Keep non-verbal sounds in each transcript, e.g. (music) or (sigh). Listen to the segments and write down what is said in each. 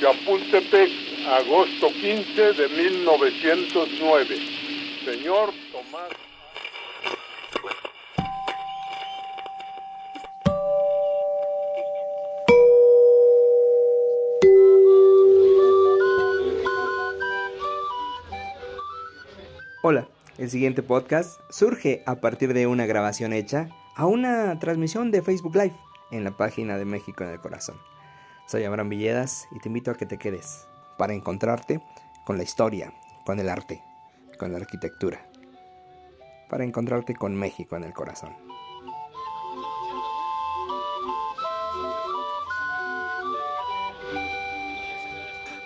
Chapultepec, agosto 15 de 1909. Señor Tomás. Hola, el siguiente podcast surge a partir de una grabación hecha a una transmisión de Facebook Live en la página de México en el Corazón. Soy Abraham Villedas y te invito a que te quedes para encontrarte con la historia, con el arte, con la arquitectura, para encontrarte con México en el corazón.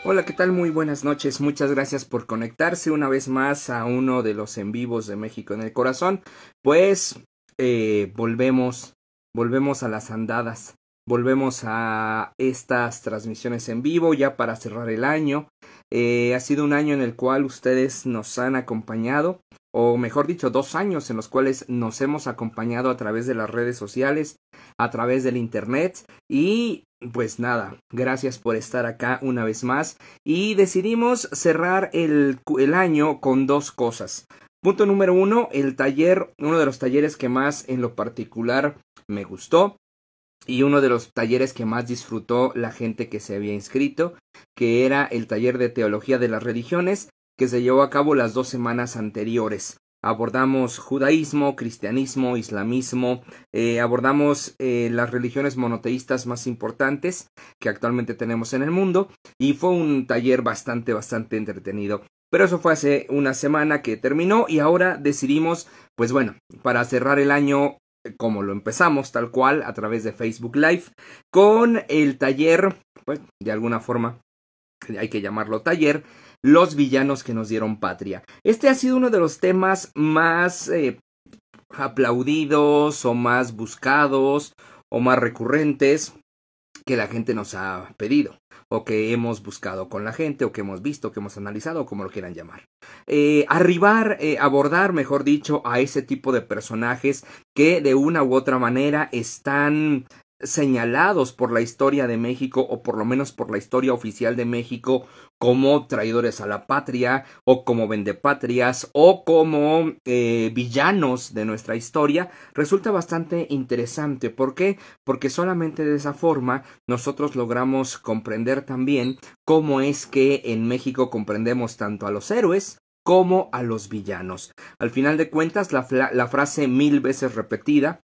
Hola, ¿qué tal? Muy buenas noches. Muchas gracias por conectarse una vez más a uno de los en vivos de México en el corazón. Pues eh, volvemos, volvemos a las andadas, volvemos a estas transmisiones en vivo ya para cerrar el año. Eh, ha sido un año en el cual ustedes nos han acompañado, o mejor dicho, dos años en los cuales nos hemos acompañado a través de las redes sociales, a través del Internet y pues nada, gracias por estar acá una vez más y decidimos cerrar el, el año con dos cosas. Punto número uno, el taller, uno de los talleres que más en lo particular me gustó y uno de los talleres que más disfrutó la gente que se había inscrito, que era el taller de teología de las religiones, que se llevó a cabo las dos semanas anteriores. Abordamos judaísmo, cristianismo, islamismo, eh, abordamos eh, las religiones monoteístas más importantes que actualmente tenemos en el mundo y fue un taller bastante, bastante entretenido. Pero eso fue hace una semana que terminó y ahora decidimos, pues bueno, para cerrar el año como lo empezamos tal cual a través de Facebook Live con el taller, pues de alguna forma hay que llamarlo taller, los villanos que nos dieron patria. Este ha sido uno de los temas más eh, aplaudidos o más buscados o más recurrentes que la gente nos ha pedido o que hemos buscado con la gente o que hemos visto, que hemos analizado, como lo quieran llamar. Eh, arribar, eh, abordar, mejor dicho, a ese tipo de personajes que de una u otra manera están señalados por la historia de México o por lo menos por la historia oficial de México como traidores a la patria o como vendepatrias o como eh, villanos de nuestra historia resulta bastante interesante. ¿Por qué? Porque solamente de esa forma nosotros logramos comprender también cómo es que en México comprendemos tanto a los héroes como a los villanos. Al final de cuentas, la, la frase mil veces repetida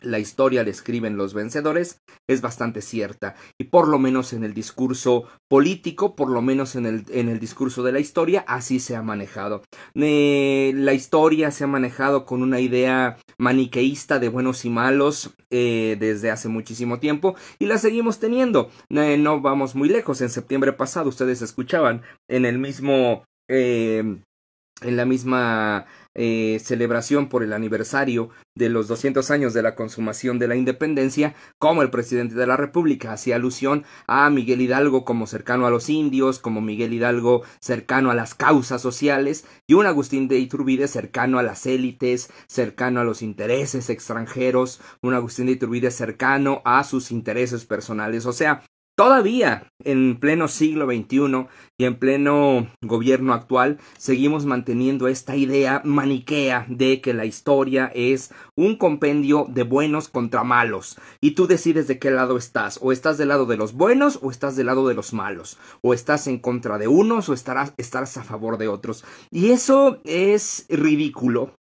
la historia la escriben los vencedores es bastante cierta y por lo menos en el discurso político, por lo menos en el, en el discurso de la historia, así se ha manejado. Eh, la historia se ha manejado con una idea maniqueísta de buenos y malos eh, desde hace muchísimo tiempo y la seguimos teniendo. Eh, no vamos muy lejos. En septiembre pasado ustedes escuchaban en el mismo en la misma eh, celebración por el aniversario de los 200 años de la consumación de la independencia, como el presidente de la República hacía alusión a Miguel Hidalgo como cercano a los indios, como Miguel Hidalgo cercano a las causas sociales, y un Agustín de Iturbide cercano a las élites, cercano a los intereses extranjeros, un Agustín de Iturbide cercano a sus intereses personales. O sea, Todavía en pleno siglo XXI y en pleno gobierno actual seguimos manteniendo esta idea maniquea de que la historia es un compendio de buenos contra malos. Y tú decides de qué lado estás. O estás del lado de los buenos o estás del lado de los malos. O estás en contra de unos o estarás, estarás a favor de otros. Y eso es ridículo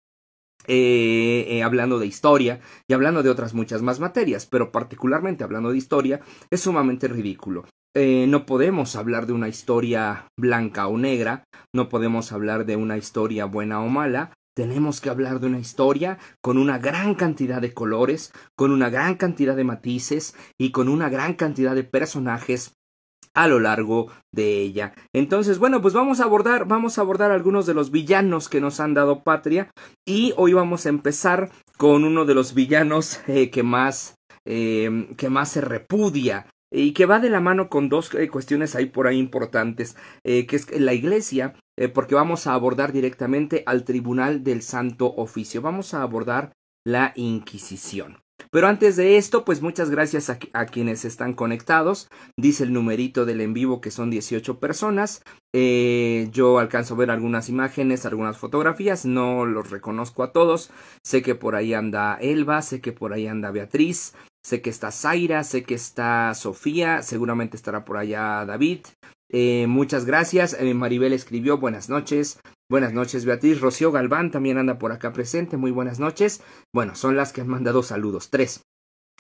eh, eh, hablando de historia y hablando de otras muchas más materias, pero particularmente hablando de historia, es sumamente ridículo. Eh, no podemos hablar de una historia blanca o negra, no podemos hablar de una historia buena o mala, tenemos que hablar de una historia con una gran cantidad de colores, con una gran cantidad de matices y con una gran cantidad de personajes a lo largo de ella. Entonces, bueno, pues vamos a abordar, vamos a abordar algunos de los villanos que nos han dado patria y hoy vamos a empezar con uno de los villanos eh, que más eh, que más se repudia y que va de la mano con dos eh, cuestiones ahí por ahí importantes, que es la iglesia, porque vamos a abordar directamente al tribunal del Santo Oficio, vamos a abordar la Inquisición. Pero antes de esto, pues muchas gracias a, quienes están conectados. Dice el numerito del en vivo que son 18 personas. Eh, yo alcanzo a ver algunas imágenes, algunas fotografías. No los reconozco a todos. Sé que por ahí anda Elba, sé que por ahí anda Beatriz, sé que está Zaira, sé que está Sofía, seguramente estará por allá David. Eh, muchas gracias. Eh, Maribel escribió buenas noches. Buenas noches, Beatriz. Rocío Galván también anda por acá presente. Muy buenas noches. Bueno, son las que han mandado saludos. Tres.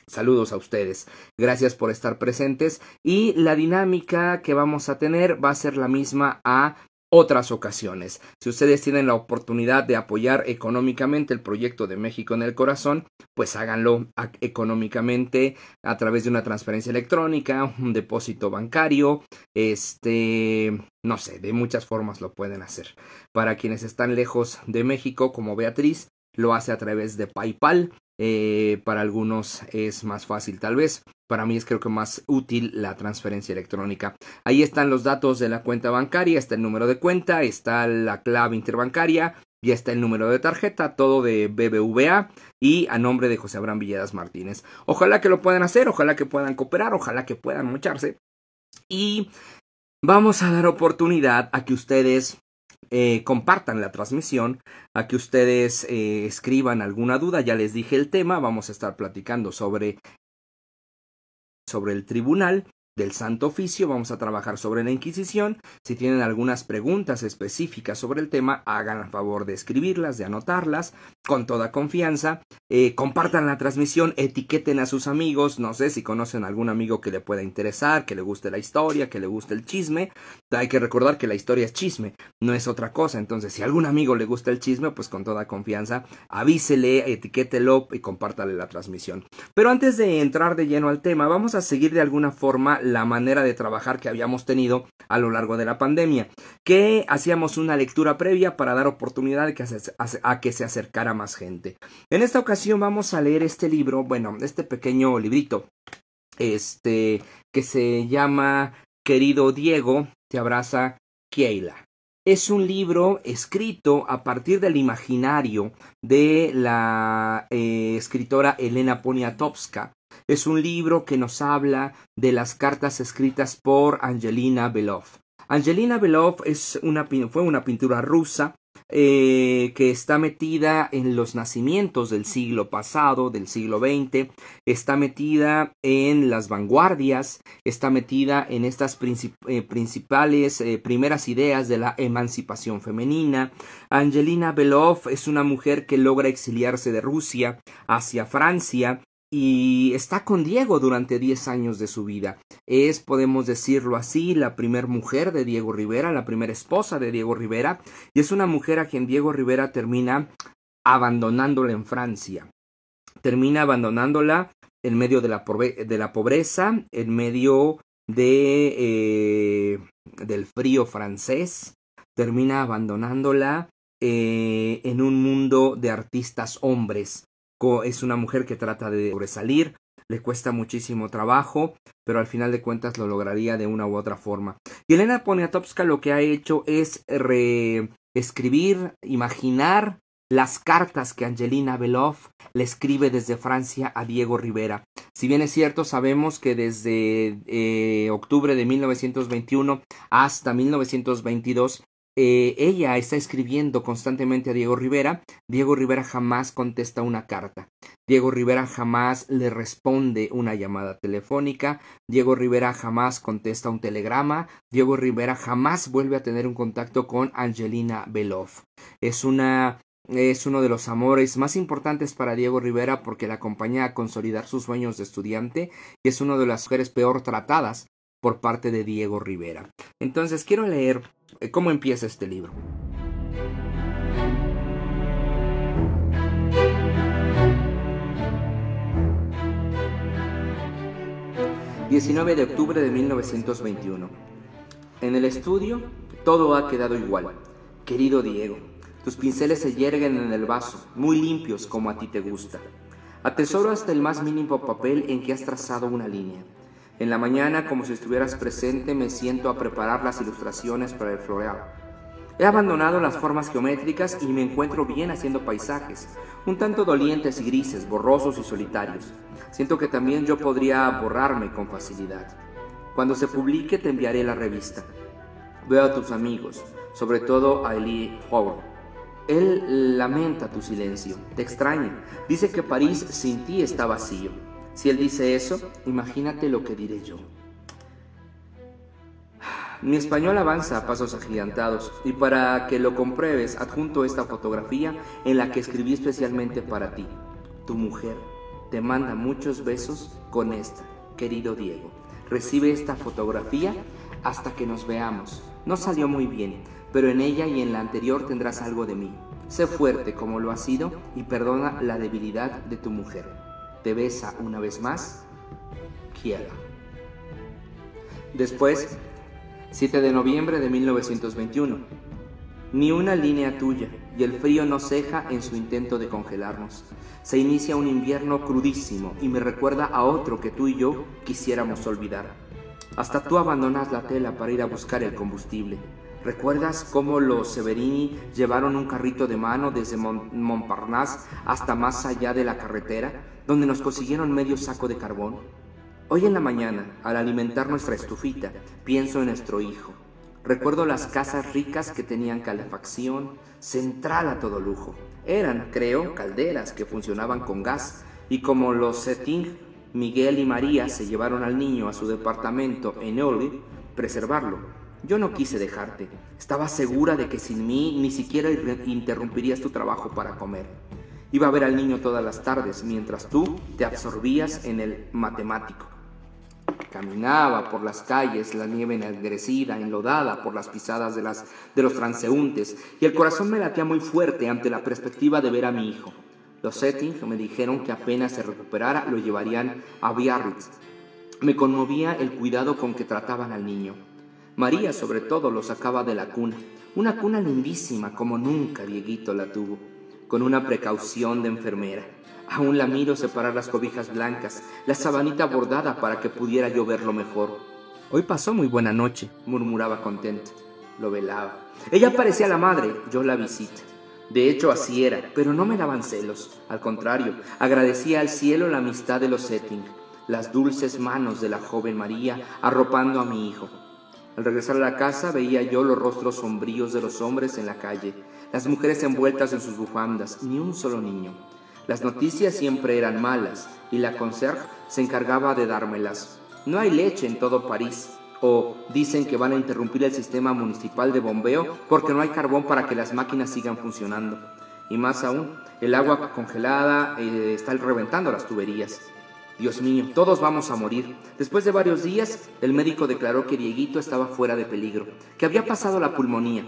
Saludos a ustedes. Gracias por estar presentes. Y la dinámica que vamos a tener va a ser la misma a otras ocasiones. Si ustedes tienen la oportunidad de apoyar económicamente el proyecto de México en el corazón, pues háganlo económicamente a través de una transferencia electrónica, un depósito bancario, este, no sé, de muchas formas lo pueden hacer. Para quienes están lejos de México, como Beatriz, lo hace a través de PayPal. Eh, para algunos es más fácil tal vez. Para mí es creo que más útil la transferencia electrónica. Ahí están los datos de la cuenta bancaria, está el número de cuenta, está la clave interbancaria, y está el número de tarjeta, todo de BBVA y a nombre de José Abraham Villedas Martínez. Ojalá que lo puedan hacer, ojalá que puedan cooperar, ojalá que puedan mocharse. Y vamos a dar oportunidad a que ustedes eh, compartan la transmisión, a que ustedes eh, escriban alguna duda. Ya les dije el tema, vamos a estar platicando sobre sobre el tribunal del Santo Oficio, vamos a trabajar sobre la Inquisición. Si tienen algunas preguntas específicas sobre el tema, hagan el favor de escribirlas, de anotarlas, con toda confianza. Eh, compartan la transmisión, etiqueten a sus amigos, no sé si conocen algún amigo que le pueda interesar, que le guste la historia, que le guste el chisme. Hay que recordar que la historia es chisme, no es otra cosa. Entonces, si a algún amigo le gusta el chisme, pues con toda confianza, avísele, etiquételo y compártale la transmisión. Pero antes de entrar de lleno al tema, vamos a seguir de alguna forma la manera de trabajar que habíamos tenido a lo largo de la pandemia, que hacíamos una lectura previa para dar oportunidad a que se acercara más gente. En esta ocasión vamos a leer este libro, bueno, este pequeño librito, este, que se llama Querido Diego, te abraza Keila. Es un libro escrito a partir del imaginario de la eh, escritora Elena Poniatowska, es un libro que nos habla de las cartas escritas por Angelina Belov. Angelina Belov es una, fue una pintura rusa eh, que está metida en los nacimientos del siglo pasado, del siglo XX, está metida en las vanguardias, está metida en estas eh, principales eh, primeras ideas de la emancipación femenina. Angelina Belov es una mujer que logra exiliarse de Rusia hacia Francia y está con Diego durante 10 años de su vida. Es, podemos decirlo así, la primera mujer de Diego Rivera, la primera esposa de Diego Rivera, y es una mujer a quien Diego Rivera termina abandonándola en Francia. Termina abandonándola en medio de la, de la pobreza, en medio de, eh, del frío francés, termina abandonándola eh, en un mundo de artistas hombres es una mujer que trata de sobresalir, le cuesta muchísimo trabajo, pero al final de cuentas lo lograría de una u otra forma. Y Elena Poniatowska lo que ha hecho es reescribir, imaginar las cartas que Angelina Belov le escribe desde Francia a Diego Rivera. Si bien es cierto, sabemos que desde eh, octubre de 1921 hasta 1922 eh, ella está escribiendo constantemente a Diego Rivera. Diego Rivera jamás contesta una carta. Diego Rivera jamás le responde una llamada telefónica. Diego Rivera jamás contesta un telegrama. Diego Rivera jamás vuelve a tener un contacto con Angelina Belov. Es una es uno de los amores más importantes para Diego Rivera porque le acompaña a consolidar sus sueños de estudiante y es una de las mujeres peor tratadas por parte de Diego Rivera. Entonces quiero leer cómo empieza este libro. ...19 de octubre de 1921... ...en el estudio... ...todo ha quedado igual... ...querido Diego... ...tus pinceles se yerguen en el vaso... ...muy limpios como a ti te gusta... ...atesoro hasta el más mínimo papel en que has trazado una línea... En la mañana, como si estuvieras presente, me siento a preparar las ilustraciones para el floreal. He abandonado las formas geométricas y me encuentro bien haciendo paisajes, un tanto dolientes y grises, borrosos y solitarios. Siento que también yo podría borrarme con facilidad. Cuando se publique te enviaré la revista. Veo a tus amigos, sobre todo a Elie Howard. Él lamenta tu silencio, te extraña, dice que París sin ti está vacío. Si él dice eso, imagínate lo que diré yo. Mi español avanza a pasos agigantados y para que lo compruebes adjunto esta fotografía en la que escribí especialmente para ti. Tu mujer te manda muchos besos con esta, querido Diego. Recibe esta fotografía hasta que nos veamos. No salió muy bien, pero en ella y en la anterior tendrás algo de mí. Sé fuerte como lo has sido y perdona la debilidad de tu mujer. Te besa una vez más, Kiela. Después 7 de noviembre de 1921. Ni una línea tuya, y el frío no ceja en su intento de congelarnos. Se inicia un invierno crudísimo y me recuerda a otro que tú y yo quisiéramos olvidar. Hasta tú abandonas la tela para ir a buscar el combustible. ¿Recuerdas cómo los Severini llevaron un carrito de mano desde Montparnasse hasta más allá de la carretera, donde nos consiguieron medio saco de carbón? Hoy en la mañana, al alimentar nuestra estufita, pienso en nuestro hijo. Recuerdo las casas ricas que tenían calefacción central a todo lujo. Eran, creo, calderas que funcionaban con gas y como los Setting, Miguel y María se llevaron al niño a su departamento en Eole, preservarlo. Yo no quise dejarte. Estaba segura de que sin mí ni siquiera interrumpirías tu trabajo para comer. Iba a ver al niño todas las tardes mientras tú te absorbías en el matemático. Caminaba por las calles, la nieve ennegrecida, enlodada por las pisadas de, las, de los transeúntes, y el corazón me latía muy fuerte ante la perspectiva de ver a mi hijo. Los settings me dijeron que apenas se recuperara lo llevarían a Biarritz. Me conmovía el cuidado con que trataban al niño. María, sobre todo, lo sacaba de la cuna, una cuna lindísima como nunca Dieguito la tuvo, con una precaución de enfermera. Aún la miro separar las cobijas blancas, la sabanita bordada para que pudiera yo verlo mejor. Hoy pasó muy buena noche, murmuraba contenta. Lo velaba. Ella parecía la madre, yo la visita. De hecho, así era, pero no me daban celos. Al contrario, agradecía al cielo la amistad de los Setting, las dulces manos de la joven María arropando a mi hijo. Al regresar a la casa veía yo los rostros sombríos de los hombres en la calle, las mujeres envueltas en sus bufandas, ni un solo niño. Las noticias siempre eran malas y la conserje se encargaba de dármelas. No hay leche en todo París. O dicen que van a interrumpir el sistema municipal de bombeo porque no hay carbón para que las máquinas sigan funcionando. Y más aún, el agua congelada eh, está reventando las tuberías. Dios mío, todos vamos a morir. Después de varios días, el médico declaró que Dieguito estaba fuera de peligro, que había pasado la pulmonía.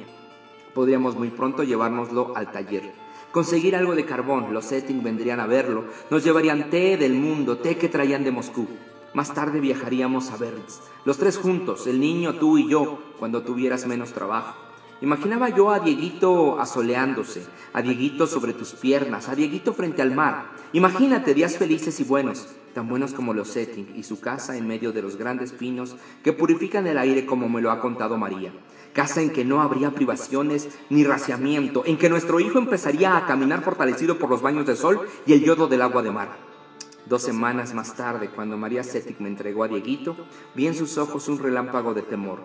Podríamos muy pronto llevárnoslo al taller conseguir algo de carbón. Los Setting vendrían a verlo, nos llevarían té del mundo, té que traían de Moscú. Más tarde viajaríamos a Berlitz, los tres juntos, el niño, tú y yo, cuando tuvieras menos trabajo. Imaginaba yo a Dieguito asoleándose, a Dieguito sobre tus piernas, a Dieguito frente al mar. Imagínate días felices y buenos, tan buenos como los Setting y su casa en medio de los grandes pinos que purifican el aire como me lo ha contado María casa en que no habría privaciones ni raciamiento, en que nuestro hijo empezaría a caminar fortalecido por los baños de sol y el yodo del agua de mar. Dos semanas más tarde, cuando María Cetic me entregó a Dieguito, vi en sus ojos un relámpago de temor.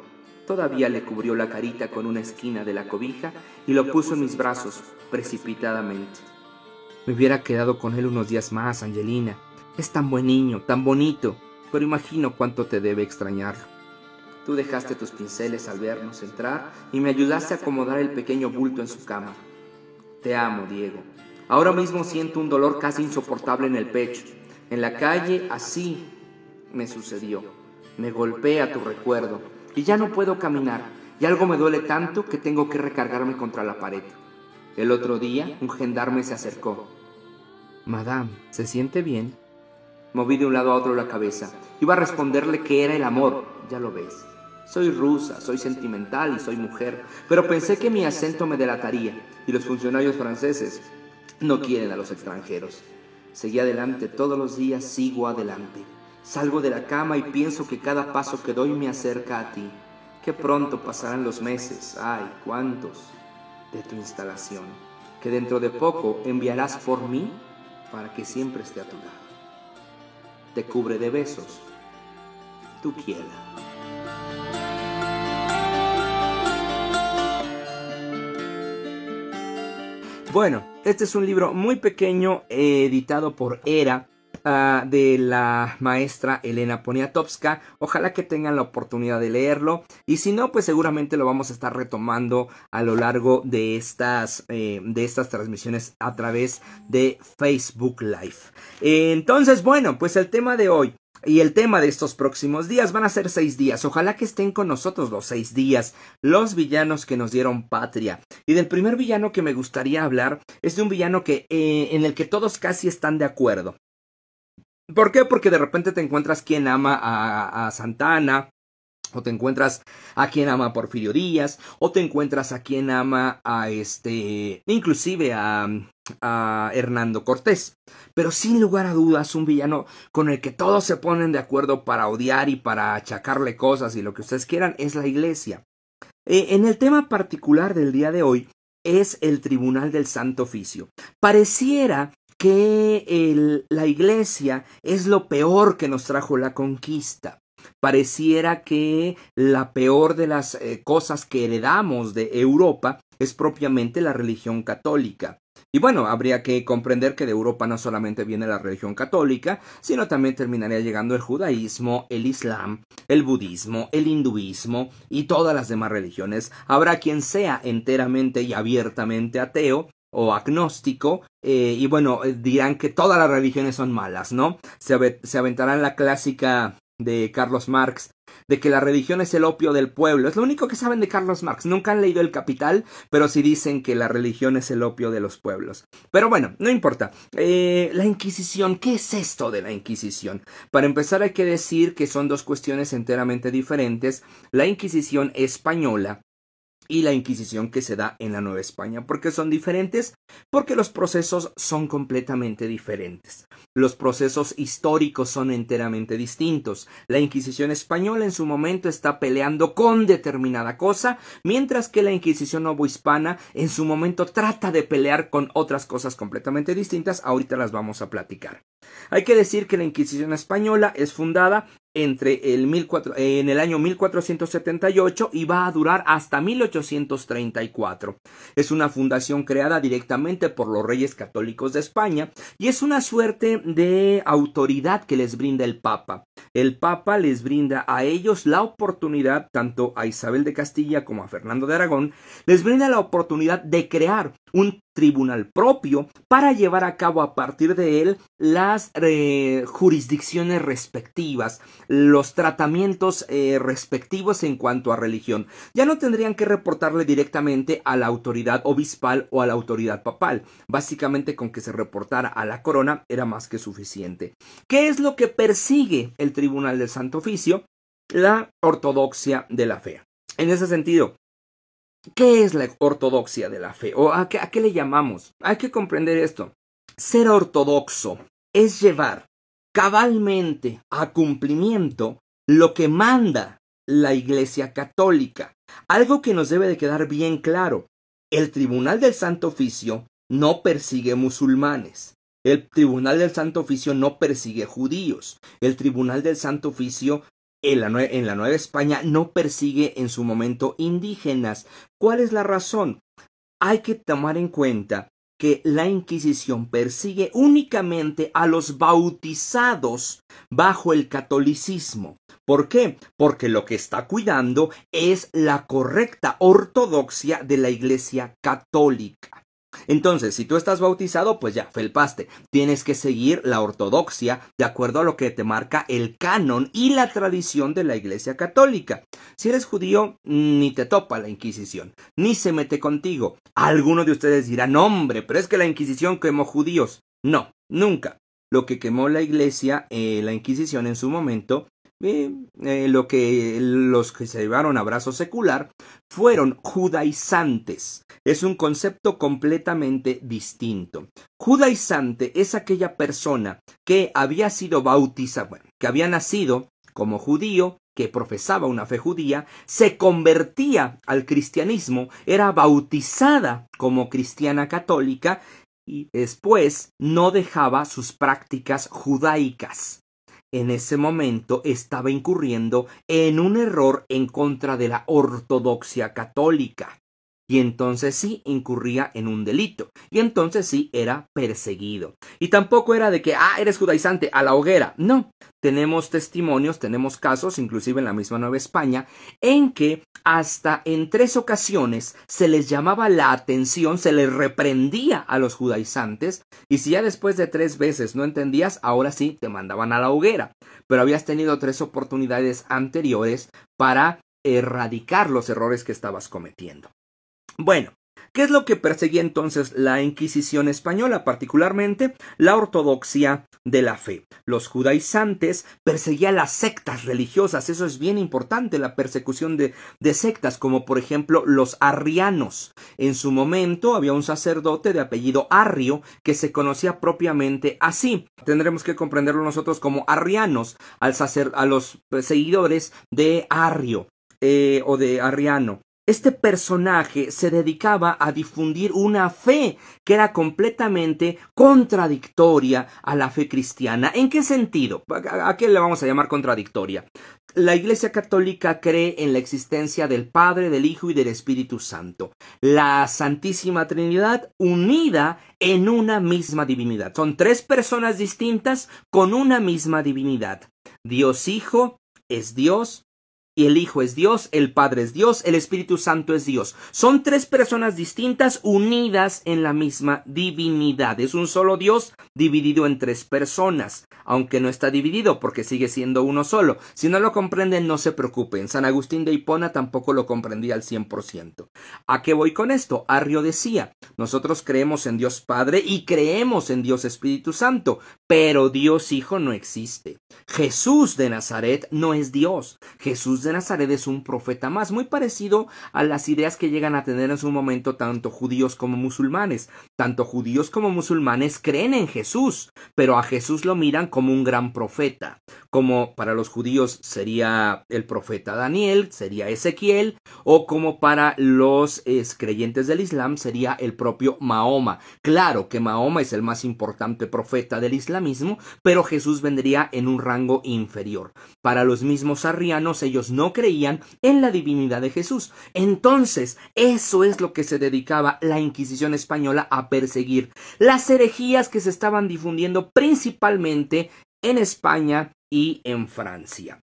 Todavía le cubrió la carita con una esquina de la cobija y lo puso en mis brazos precipitadamente. Me hubiera quedado con él unos días más, Angelina. Es tan buen niño, tan bonito, pero imagino cuánto te debe extrañarlo. Tú dejaste tus pinceles al vernos entrar y me ayudaste a acomodar el pequeño bulto en su cama. Te amo, Diego. Ahora mismo siento un dolor casi insoportable en el pecho. En la calle así me sucedió. Me golpea tu recuerdo y ya no puedo caminar y algo me duele tanto que tengo que recargarme contra la pared. El otro día un gendarme se acercó. Madame, ¿se siente bien? Moví de un lado a otro la cabeza. Iba a responderle que era el amor, ya lo ves. Soy rusa, soy sentimental y soy mujer, pero pensé que mi acento me delataría y los funcionarios franceses no quieren a los extranjeros. Seguí adelante, todos los días sigo adelante. Salgo de la cama y pienso que cada paso que doy me acerca a ti. que pronto pasarán los meses, ay, cuántos, de tu instalación, que dentro de poco enviarás por mí para que siempre esté a tu lado. Te cubre de besos, tu quiera. Bueno, este es un libro muy pequeño editado por Era De la maestra Elena Poniatowska. Ojalá que tengan la oportunidad de leerlo. Y si no, pues seguramente lo vamos a estar retomando a lo largo de estas, eh, de estas transmisiones a través de Facebook Live. entonces, bueno, pues el tema de hoy. Y el tema de estos próximos días van a ser seis días. Ojalá que estén con nosotros los seis días, los villanos que nos dieron patria. Y del primer villano que me gustaría hablar es de un villano que eh, en el que todos casi están de acuerdo. ¿Por qué? Porque de repente te encuentras quien ama a, Santana, o te encuentras a quien ama a Porfirio Díaz, o te encuentras a quien ama a este, inclusive a, Hernando Cortés. Pero sin lugar a dudas, un villano con el que todos se ponen de acuerdo para odiar y para achacarle cosas y lo que ustedes quieran es la iglesia. Eh, en el tema particular del día de hoy es el Tribunal del Santo Oficio. Pareciera que la iglesia es lo peor que nos trajo la conquista. Pareciera que la peor de las eh, cosas que heredamos de Europa es propiamente la religión católica. Y bueno, habría que comprender que de Europa no solamente viene la religión católica, sino también terminaría llegando el judaísmo, el islam, el budismo, el hinduismo y todas las demás religiones. Habrá quien sea enteramente y abiertamente ateo, o agnóstico, eh, y bueno, eh, dirán que todas las religiones son malas, ¿no? Se, se aventarán la clásica de Carlos Marx, de que la religión es el opio del pueblo. Es lo único que saben de Carlos Marx. Nunca han leído El Capital, pero sí dicen que la religión es el opio de los pueblos. Pero bueno, no importa. Eh, la Inquisición, ¿qué es esto de la Inquisición? Para empezar hay que decir que son dos cuestiones enteramente diferentes. La Inquisición española y la Inquisición que se da en la Nueva España. ¿Por qué son diferentes? Porque los procesos son completamente diferentes. Los procesos históricos son enteramente distintos. La Inquisición española en su momento está peleando con determinada cosa, mientras que la Inquisición novohispana en su momento trata de pelear con otras cosas completamente distintas. Ahorita las vamos a platicar. Hay que decir que la Inquisición española es fundada entre el en el año 1478 y va a durar hasta 1834. Es una fundación creada directamente por los reyes católicos de España y es una suerte de autoridad que les brinda el Papa. El Papa les brinda a ellos la oportunidad, tanto a Isabel de Castilla como a Fernando de Aragón, les brinda la oportunidad de crear un tribunal propio para llevar a cabo a partir de él las eh, jurisdicciones respectivas, los tratamientos eh, respectivos en cuanto a religión. Ya no tendrían que reportarle directamente a la autoridad obispal o a la autoridad papal. Básicamente con que se reportara a la corona era más que suficiente. ¿Qué es lo que persigue el Tribunal del Santo Oficio? La ortodoxia de la fe. En ese sentido, ¿Qué es la ortodoxia de la fe? ¿O a qué, a qué le llamamos? Hay que comprender esto. Ser ortodoxo es llevar cabalmente a cumplimiento lo que manda la Iglesia Católica. Algo que nos debe de quedar bien claro. El Tribunal del Santo Oficio no persigue musulmanes. El Tribunal del Santo Oficio no persigue judíos. El Tribunal del Santo Oficio en la, Nueva España no persigue en su momento indígenas. ¿Cuál es la razón? Hay que tomar en cuenta que la Inquisición persigue únicamente a los bautizados bajo el catolicismo. ¿Por qué? Porque lo que está cuidando es la correcta ortodoxia de la Iglesia católica. Entonces, si tú estás bautizado, pues ya, felpaste. Tienes que seguir la ortodoxia de acuerdo a lo que te marca el canon y la tradición de la Iglesia Católica. Si eres judío, ni te topa la Inquisición, ni se mete contigo. Alguno de ustedes dirá, no hombre, pero es que la Inquisición quemó judíos. No, nunca. Lo que quemó la Iglesia, eh, la Inquisición en su momento, eh, lo que los que se llevaron a brazo secular fueron judaizantes. Es un concepto completamente distinto. Judaizante es aquella persona que había sido bautizada, bueno, que había nacido como judío, que profesaba una fe judía, se convertía al cristianismo, era bautizada como cristiana católica y después no dejaba sus prácticas judaicas. En ese momento estaba incurriendo en un error en contra de la ortodoxia católica y entonces sí incurría en un delito, y entonces sí era perseguido. Y tampoco era de que, ah, eres judaizante, a la hoguera. No, tenemos testimonios, tenemos casos, inclusive en la misma Nueva España, en que hasta en tres ocasiones se les llamaba la atención, se les reprendía a los judaizantes, y si ya después de tres veces no entendías, ahora sí te mandaban a la hoguera. Pero habías tenido tres oportunidades anteriores para erradicar los errores que estabas cometiendo. Bueno, ¿qué es lo que perseguía entonces la Inquisición española, particularmente la ortodoxia de la fe? Los judaizantes perseguían las sectas religiosas, eso es bien importante, la persecución de, sectas, como por ejemplo los arrianos. En su momento había un sacerdote de apellido Arrio que se conocía propiamente así. Tendremos que comprenderlo nosotros como arrianos, al sacer, a los seguidores de Arrio. Eh, o de Arriano. Este personaje se dedicaba a difundir una fe que era completamente contradictoria a la fe cristiana. ¿En qué sentido? ¿A qué le vamos a llamar contradictoria? La Iglesia Católica cree en la existencia del Padre, del Hijo y del Espíritu Santo. La Santísima Trinidad unida en una misma divinidad. Son tres personas distintas con una misma divinidad. Dios Hijo es Dios, y el Hijo es Dios, el Padre es Dios, el Espíritu Santo es Dios. Son tres personas distintas unidas en la misma divinidad. Es un solo Dios dividido en tres personas, aunque no está dividido porque sigue siendo uno solo. Si no lo comprenden, no se preocupen. San Agustín de Hipona tampoco lo comprendía al cien por ciento. ¿A qué voy con esto? Arrio decía, nosotros creemos en Dios Padre y creemos en Dios Espíritu Santo, pero Dios Hijo no existe. Jesús de Nazaret no es Dios. Jesús de Nazaret es un profeta más, muy parecido a las ideas que llegan a tener en su momento tanto judíos como musulmanes. Tanto judíos como musulmanes creen en Jesús, pero a Jesús lo miran como un gran profeta. Como para los judíos sería el profeta Daniel, sería Ezequiel, o como para los creyentes del Islam sería el propio Mahoma. Claro que Mahoma es el más importante profeta del islamismo, pero Jesús vendría en un rango inferior. Para los mismos arrianos ellos no creían en la divinidad de Jesús. Entonces, eso es lo que se dedicaba la Inquisición española a perseguir. Las herejías que se estaban difundiendo principalmente en España y en Francia.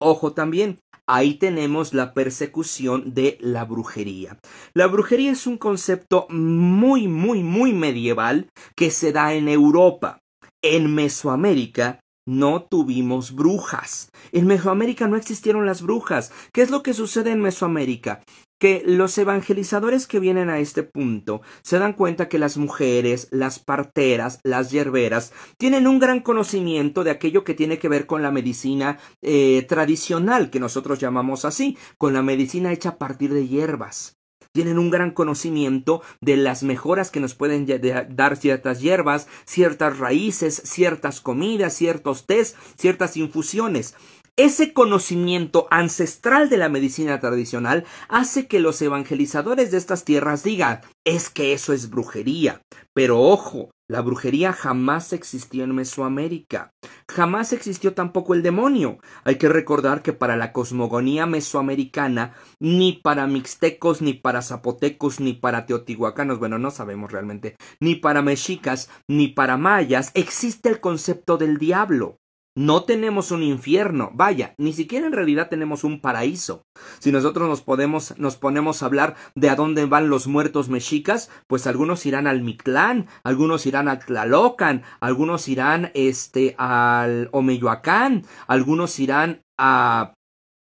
Ojo también, ahí tenemos la persecución de la brujería. La brujería es un concepto muy, muy, muy medieval que se da en Europa. En Mesoamérica no tuvimos brujas. En Mesoamérica no existieron las brujas. ¿Qué es lo que sucede en Mesoamérica? que los evangelizadores que vienen a este punto se dan cuenta que las mujeres, las parteras, las yerberas tienen un gran conocimiento de aquello que tiene que ver con la medicina eh, tradicional, que nosotros llamamos así, con la medicina hecha a partir de hierbas tienen un gran conocimiento de las mejoras que nos pueden dar ciertas hierbas, ciertas raíces, ciertas comidas, ciertos tés, ciertas infusiones. Ese conocimiento ancestral de la medicina tradicional hace que los evangelizadores de estas tierras digan es que eso es brujería. Pero ojo, la brujería jamás existió en Mesoamérica. Jamás existió tampoco el demonio. Hay que recordar que para la cosmogonía mesoamericana, ni para mixtecos, ni para zapotecos, ni para teotihuacanos, bueno, no sabemos realmente, ni para mexicas, ni para mayas, existe el concepto del diablo. No tenemos un infierno, vaya, ni siquiera en realidad tenemos un paraíso. Si nosotros nos podemos, nos ponemos a hablar de a dónde van los muertos mexicas, pues algunos irán al Mictlán, algunos irán al Tlalocan, algunos irán este al Omeyoacán, algunos irán a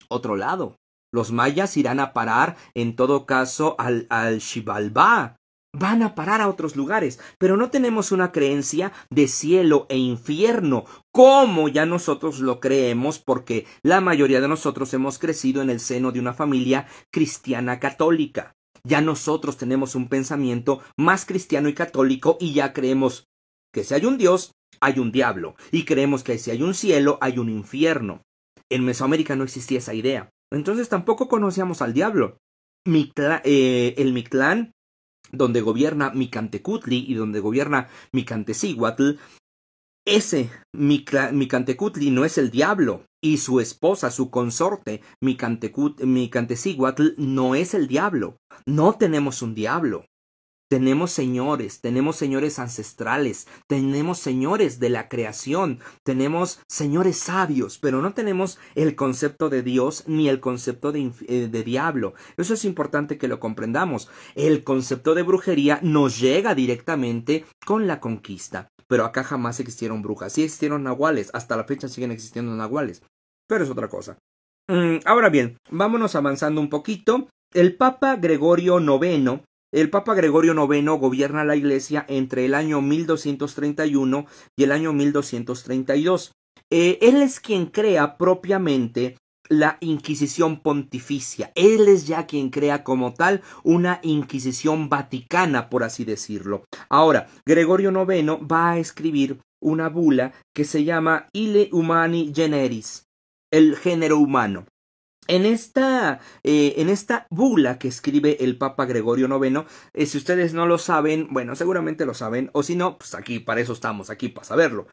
otro lado. Los mayas irán a parar, en todo caso, al, al Xibalbá, van a parar a otros lugares, pero no tenemos una creencia de cielo e infierno, como ya nosotros lo creemos, porque la mayoría de nosotros hemos crecido en el seno de una familia cristiana católica. Ya nosotros tenemos un pensamiento más cristiano y católico y ya creemos que si hay un Dios, hay un diablo, y creemos que si hay un cielo, hay un infierno. En Mesoamérica no existía esa idea. Entonces tampoco conocíamos al diablo. Eh, el Mictlán, donde gobierna Micantecutli y donde gobierna Micantecíhuatl, ese Micantecutli no es el diablo, y su esposa, su consorte, Micantecíhuatl, no es el diablo. No tenemos un diablo. Tenemos señores, tenemos señores ancestrales, tenemos señores de la creación, tenemos señores sabios, pero no tenemos el concepto de Dios ni el concepto de, eh, de, diablo. Eso es importante que lo comprendamos. El concepto de brujería nos llega directamente con la conquista, pero acá jamás existieron brujas. Sí existieron nahuales, hasta la fecha siguen existiendo nahuales, pero es otra cosa. Mm, ahora bien, vámonos avanzando un poquito. El Papa Gregorio IX el Papa Gregorio IX gobierna la Iglesia entre el año 1231 y el año 1232. Eh, él es quien crea propiamente la Inquisición pontificia. Él es ya quien crea como tal una Inquisición vaticana, por así decirlo. Ahora, Gregorio IX va a escribir una bula que se llama Ile Humani Generis, el género humano. En esta, eh, en esta bula que escribe el Papa Gregorio IX, eh, si ustedes no lo saben, bueno, seguramente lo saben, o si no, pues aquí para eso estamos, aquí para saberlo.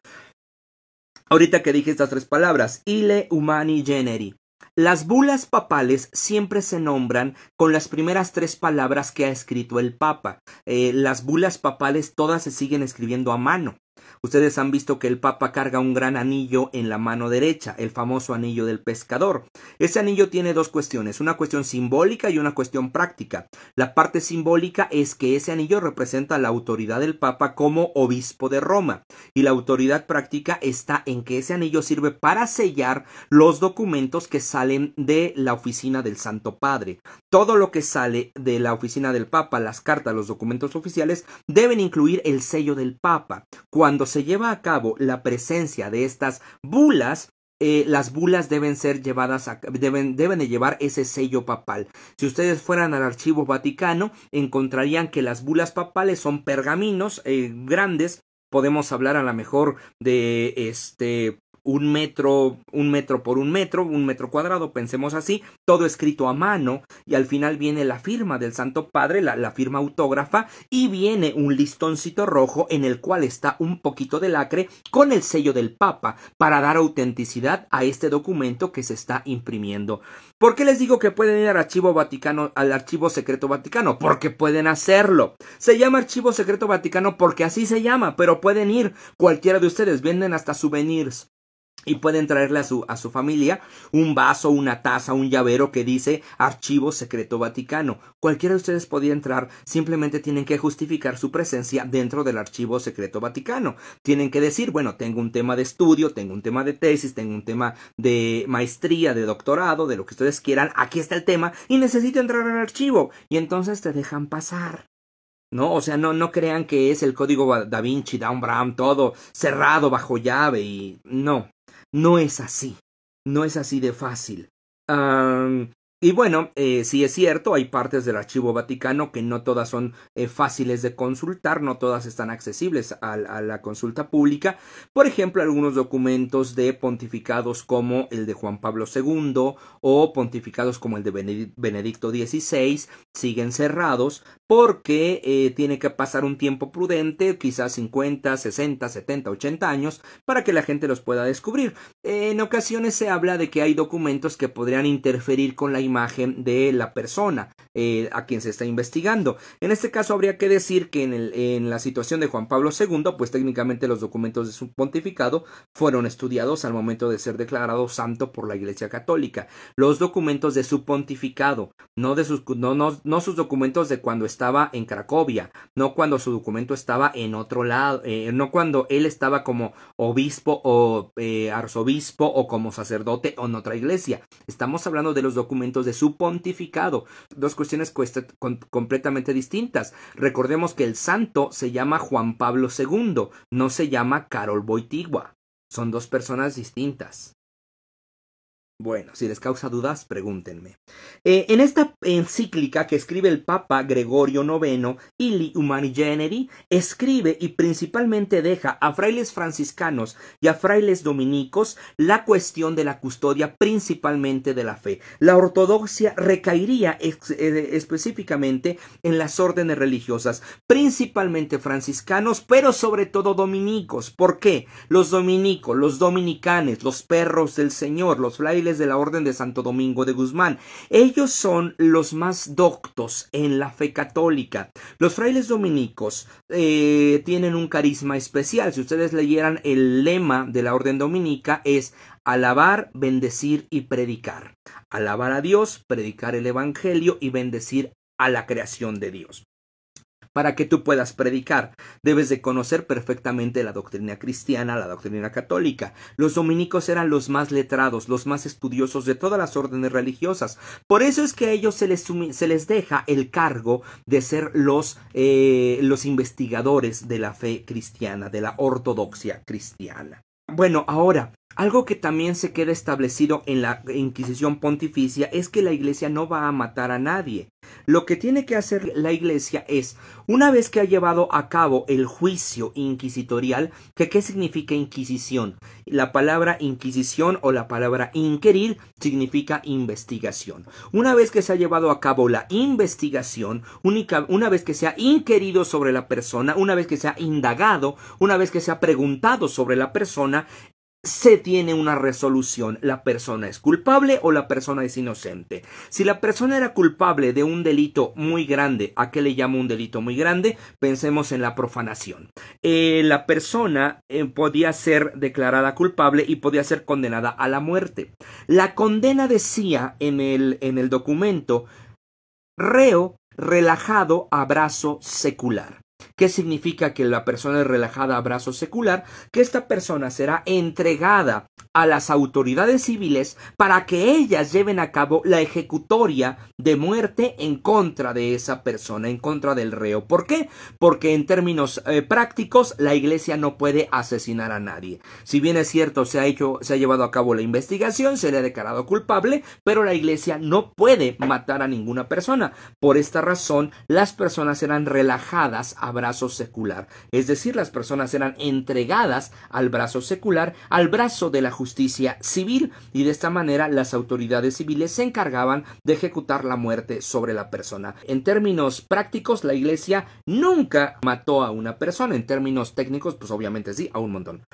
Ahorita que dije estas tres palabras, ile humani generi. Las bulas papales siempre se nombran con las primeras tres palabras que ha escrito el Papa. Eh, las bulas papales todas se siguen escribiendo a mano. Ustedes han visto que el Papa carga un gran anillo en la mano derecha, el famoso anillo del pescador. Ese anillo tiene dos cuestiones, una cuestión simbólica y una cuestión práctica. La parte simbólica es que ese anillo representa la autoridad del Papa como obispo de Roma y la autoridad práctica está en que ese anillo sirve para sellar los documentos que salen de la oficina del Santo Padre. Todo lo que sale de la oficina del Papa, las cartas, los documentos oficiales, deben incluir el sello del Papa. Cuando se lleva a cabo la presencia de estas bulas, eh, las bulas deben ser llevadas a, deben, deben de llevar ese sello papal. Si ustedes fueran al archivo vaticano, encontrarían que las bulas papales son pergaminos eh, grandes. Podemos hablar a lo mejor de este un metro, un metro por un metro, un metro cuadrado, pensemos así, todo escrito a mano, y al final viene la firma del Santo Padre, la, firma autógrafa, y viene un listoncito rojo en el cual está un poquito de lacre con el sello del Papa, para dar autenticidad a este documento que se está imprimiendo. ¿Por qué les digo que pueden ir al archivo Vaticano, al archivo secreto Vaticano? Porque pueden hacerlo. Se llama archivo secreto Vaticano porque así se llama, pero pueden ir cualquiera de ustedes, venden hasta souvenirs y pueden traerle a su, a su familia un vaso, una taza, un llavero que dice Archivo Secreto Vaticano. Cualquiera de ustedes podía entrar, simplemente tienen que justificar su presencia dentro del Archivo Secreto Vaticano. Tienen que decir, bueno, tengo un tema de estudio, tengo un tema de tesis, tengo un tema de maestría, de doctorado, de lo que ustedes quieran, aquí está el tema y necesito entrar al archivo. Y entonces te dejan pasar. ¿no? O sea, no, no crean que es el código da Vinci, Down Brown, todo cerrado bajo llave y no. No es así. No es así de fácil. Y bueno, eh, sí es cierto, hay partes del archivo vaticano que no todas son eh, fáciles de consultar, no todas están accesibles a, la consulta pública. Por ejemplo, algunos documentos de pontificados como el de Juan Pablo II o pontificados como el de Benedicto XVI siguen cerrados porque eh, tiene que pasar un tiempo prudente, quizás 50, 60, 70, 80 años, para que la gente los pueda descubrir. En ocasiones se habla de que hay documentos que podrían interferir con la imagen de la persona eh, a quien se está investigando. En este caso habría que decir que en, la situación de Juan Pablo II, pues técnicamente los documentos de su pontificado fueron estudiados al momento de ser declarado santo por la Iglesia Católica. Los documentos de su pontificado, no, de sus, no, no, sus documentos de cuando estaba en Cracovia, no cuando su documento estaba en otro lado, eh, no cuando él estaba como obispo o eh, arzobispo o como sacerdote o en otra iglesia. Estamos hablando de los documentos de su pontificado. Dos cuestiones completamente distintas. Recordemos que el santo se llama Juan Pablo II, no se llama Carol Boitigua. Son dos personas distintas. Bueno, si les causa dudas, pregúntenme. Eh, en esta encíclica que escribe el Papa Gregorio IX, Ili Humani Generi, escribe y principalmente deja a frailes franciscanos y a frailes dominicos la cuestión de la custodia principalmente de la fe. La ortodoxia recaería eh, específicamente en las órdenes religiosas, principalmente franciscanos, pero sobre todo dominicos. ¿Por qué? Los dominicos, los dominicanes, los perros del Señor, los frailes de la Orden de Santo Domingo de Guzmán. Ellos son los más doctos en la fe católica. Los frailes dominicos eh, tienen un carisma especial. Si ustedes leyeran el lema de la Orden Dominica es alabar, bendecir y predicar. Alabar a Dios, predicar el Evangelio y bendecir a la creación de Dios para que tú puedas predicar. Debes de conocer perfectamente la doctrina cristiana, la doctrina católica. Los dominicos eran los más letrados, los más estudiosos de todas las órdenes religiosas. Por eso es que a ellos se les, se les deja el cargo de ser los, eh, los investigadores de la fe cristiana, de la ortodoxia cristiana. Bueno, ahora, algo que también se queda establecido en la Inquisición pontificia es que la Iglesia no va a matar a nadie. Lo que tiene que hacer la Iglesia es, una vez que ha llevado a cabo el juicio inquisitorial, que qué significa Inquisición? La palabra Inquisición o la palabra inquirir significa investigación. Una vez que se ha llevado a cabo la investigación, única, una vez que se ha inquirido sobre la persona, una vez que se ha indagado, una vez que se ha preguntado sobre la persona, se tiene una resolución. La persona es culpable o la persona es inocente. Si la persona era culpable de un delito muy grande, ¿a qué le llamo un delito muy grande? Pensemos en la profanación. Eh, la persona eh, podía ser declarada culpable y podía ser condenada a la muerte. La condena decía en el, en el documento reo relajado abrazo secular. ¿Qué significa que la persona es relajada a brazo secular? Que esta persona será entregada a las autoridades civiles para que ellas lleven a cabo la ejecutoria de muerte en contra de esa persona, en contra del reo. ¿Por qué? Porque en términos eh, prácticos la iglesia no puede asesinar a nadie. Si bien es cierto, se ha hecho, se ha llevado a cabo la investigación, se le ha declarado culpable, pero la iglesia no puede matar a ninguna persona. Por esta razón, las personas serán relajadas a brazo secular. Es decir, las personas eran entregadas al brazo secular, al brazo de la justicia civil, y de esta manera las autoridades civiles se encargaban de ejecutar la muerte sobre la persona. En términos prácticos, la iglesia nunca mató a una persona. En términos técnicos, pues obviamente sí, a un montón.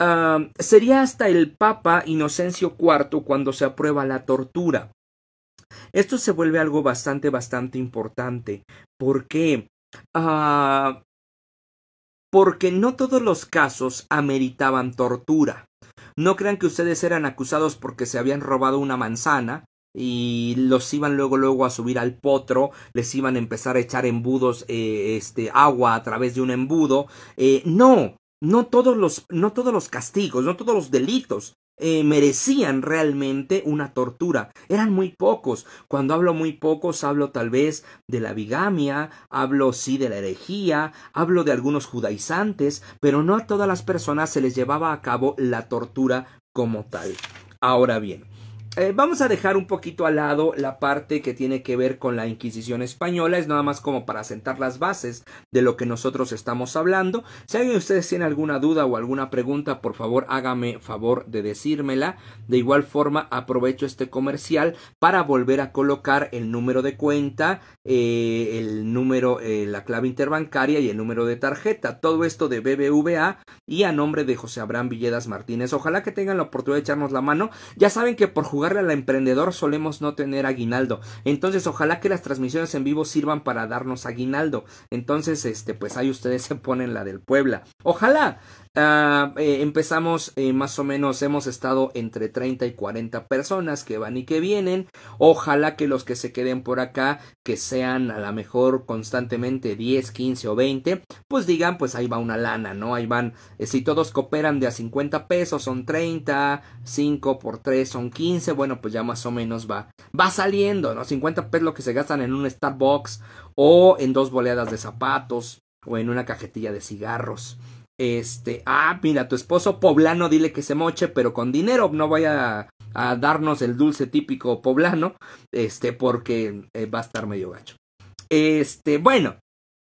Ah, sería hasta el Papa Inocencio IV cuando se aprueba la tortura. Esto se vuelve algo bastante, bastante importante. ¿Por qué? Ah, porque no todos los casos ameritaban tortura. No crean que ustedes eran acusados porque se habían robado una manzana y los iban luego luego a subir al potro, les iban a empezar a echar embudos, eh, este agua a través de un embudo. Eh, no, no todos los, no todos los castigos, no todos los delitos eh, merecían realmente una tortura. Eran muy pocos. Cuando hablo muy pocos, hablo tal vez de la bigamia, hablo sí de la herejía, hablo de algunos judaizantes, pero no a todas las personas se les llevaba a cabo la tortura como tal. Ahora bien, eh, vamos a dejar un poquito al lado la parte que tiene que ver con la Inquisición española, es nada más como para sentar las bases de lo que nosotros estamos hablando. Si alguien de ustedes tiene alguna duda o alguna pregunta, por favor hágame favor de decírmela. De igual forma, aprovecho este comercial para volver a colocar el número de cuenta, eh, el número, eh, la clave interbancaria y el número de tarjeta. Todo esto de BBVA y a nombre de José Abraham Villedas Martínez. Ojalá que tengan la oportunidad de echarnos la mano. Ya saben que por jugar a la emprendedor solemos no tener aguinaldo. Entonces, ojalá que las transmisiones en vivo sirvan para darnos aguinaldo. Entonces, este, pues ahí ustedes (laughs) se ponen la del Puebla. Ojalá. Ah, eh, empezamos eh, más o menos, hemos estado entre 30 y 40 personas que van y que vienen. Ojalá que los que se queden por acá, que sean a lo mejor constantemente 10, 15 o 20, pues digan, pues ahí va una lana, ¿no? Ahí van, eh, si todos cooperan de a 50 pesos son 30, 5 por 3 son 15, bueno, pues ya más o menos va, va saliendo, ¿no? 50 pesos lo que se gastan en un Starbucks o en dos boleadas de zapatos o en una cajetilla de cigarros. Este, ah, mira, tu esposo poblano, dile que se moche, pero con dinero, no vaya a darnos el dulce típico poblano, este, porque eh, va a estar medio gacho. Este, bueno,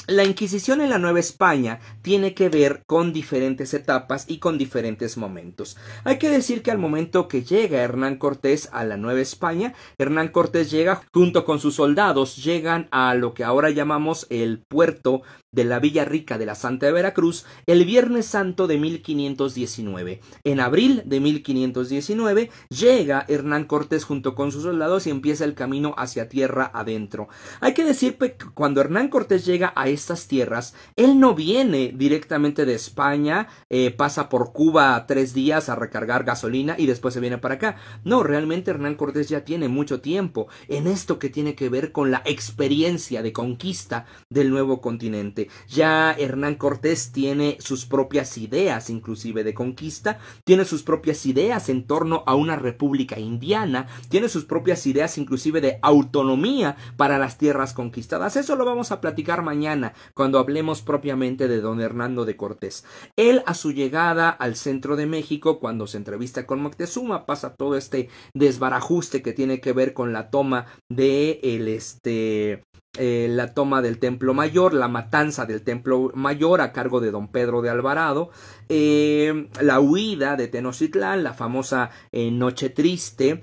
la Inquisición en la Nueva España tiene que ver con diferentes etapas y con diferentes momentos. Hay que decir que al momento que llega Hernán Cortés a la Nueva España, Hernán Cortés llega junto con sus soldados, llegan a lo que ahora llamamos el puerto de la Villa Rica de la Santa de Veracruz el Viernes Santo de 1519. En abril de 1519 llega Hernán Cortés junto con sus soldados y empieza el camino hacia tierra adentro. Hay que decir que cuando Hernán Cortés llega a estas tierras, él no viene directamente de España, eh, pasa por Cuba tres días a recargar gasolina y después se viene para acá. No, realmente Hernán Cortés ya tiene mucho tiempo en esto que tiene que ver con la experiencia de conquista del nuevo continente. Ya Hernán Cortés tiene sus propias ideas, inclusive de conquista, tiene sus propias ideas en torno a una república indiana, tiene sus propias ideas inclusive de autonomía para las tierras conquistadas. Eso lo vamos a platicar mañana cuando hablemos propiamente de don Hernando de Cortés. Él a su llegada al centro de México, cuando se entrevista con Moctezuma, pasa todo este desbarajuste que tiene que ver con la toma de el este eh, la toma del Templo Mayor, la matanza del Templo Mayor a cargo de don Pedro de Alvarado, eh, la huida de Tenochtitlán, la famosa eh, Noche Triste,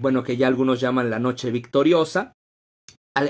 bueno, que ya algunos llaman la Noche Victoriosa,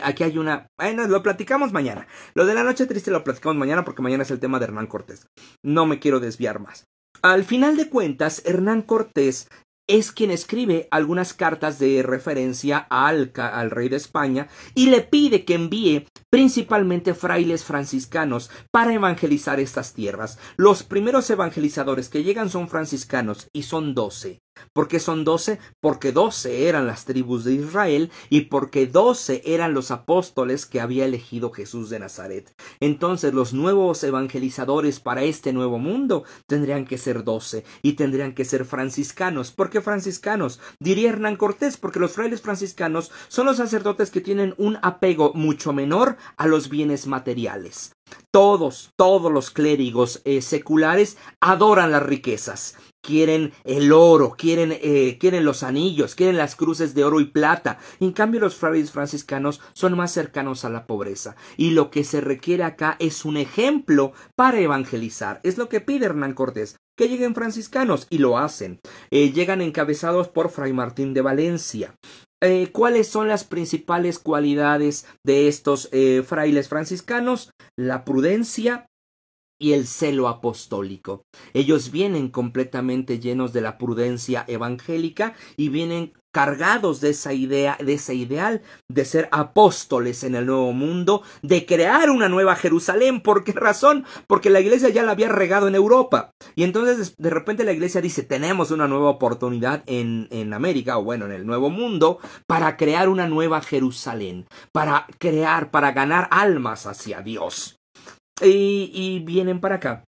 Aquí hay una. Bueno, lo platicamos mañana. Lo de la noche triste lo platicamos mañana porque mañana es el tema de Hernán Cortés. No me quiero desviar más. Al final de cuentas, Hernán Cortés es quien escribe algunas cartas de referencia al, al, rey de España y le pide que envíe principalmente frailes franciscanos para evangelizar estas tierras. Los primeros evangelizadores que llegan son franciscanos y son doce. ¿Por qué son doce? Porque doce eran las tribus de Israel y porque doce eran los apóstoles que había elegido Jesús de Nazaret. Entonces los nuevos evangelizadores para este nuevo mundo tendrían que ser doce y tendrían que ser franciscanos. ¿Por qué franciscanos? Diría Hernán Cortés, porque los frailes franciscanos son los sacerdotes que tienen un apego mucho menor a los bienes materiales. Todos, todos los clérigos eh, seculares adoran las riquezas quieren el oro, quieren, eh, quieren los anillos, quieren las cruces de oro y plata. En cambio, los frailes franciscanos son más cercanos a la pobreza. Y lo que se requiere acá es un ejemplo para evangelizar. Es lo que pide Hernán Cortés. Que lleguen franciscanos y lo hacen. Eh, llegan encabezados por Fray Martín de Valencia. Eh, ¿Cuáles son las principales cualidades de estos frailes franciscanos? La prudencia, y el celo apostólico. Ellos vienen completamente llenos de la prudencia evangélica y vienen cargados de esa idea, de ese ideal de ser apóstoles en el nuevo mundo, de crear una nueva Jerusalén. ¿Por qué razón? Porque la iglesia ya la había regado en Europa. Y entonces de repente la iglesia dice, tenemos una nueva oportunidad en, en América, o bueno, en el nuevo mundo, para crear una nueva Jerusalén, para crear, para ganar almas hacia Dios. Y, y vienen para acá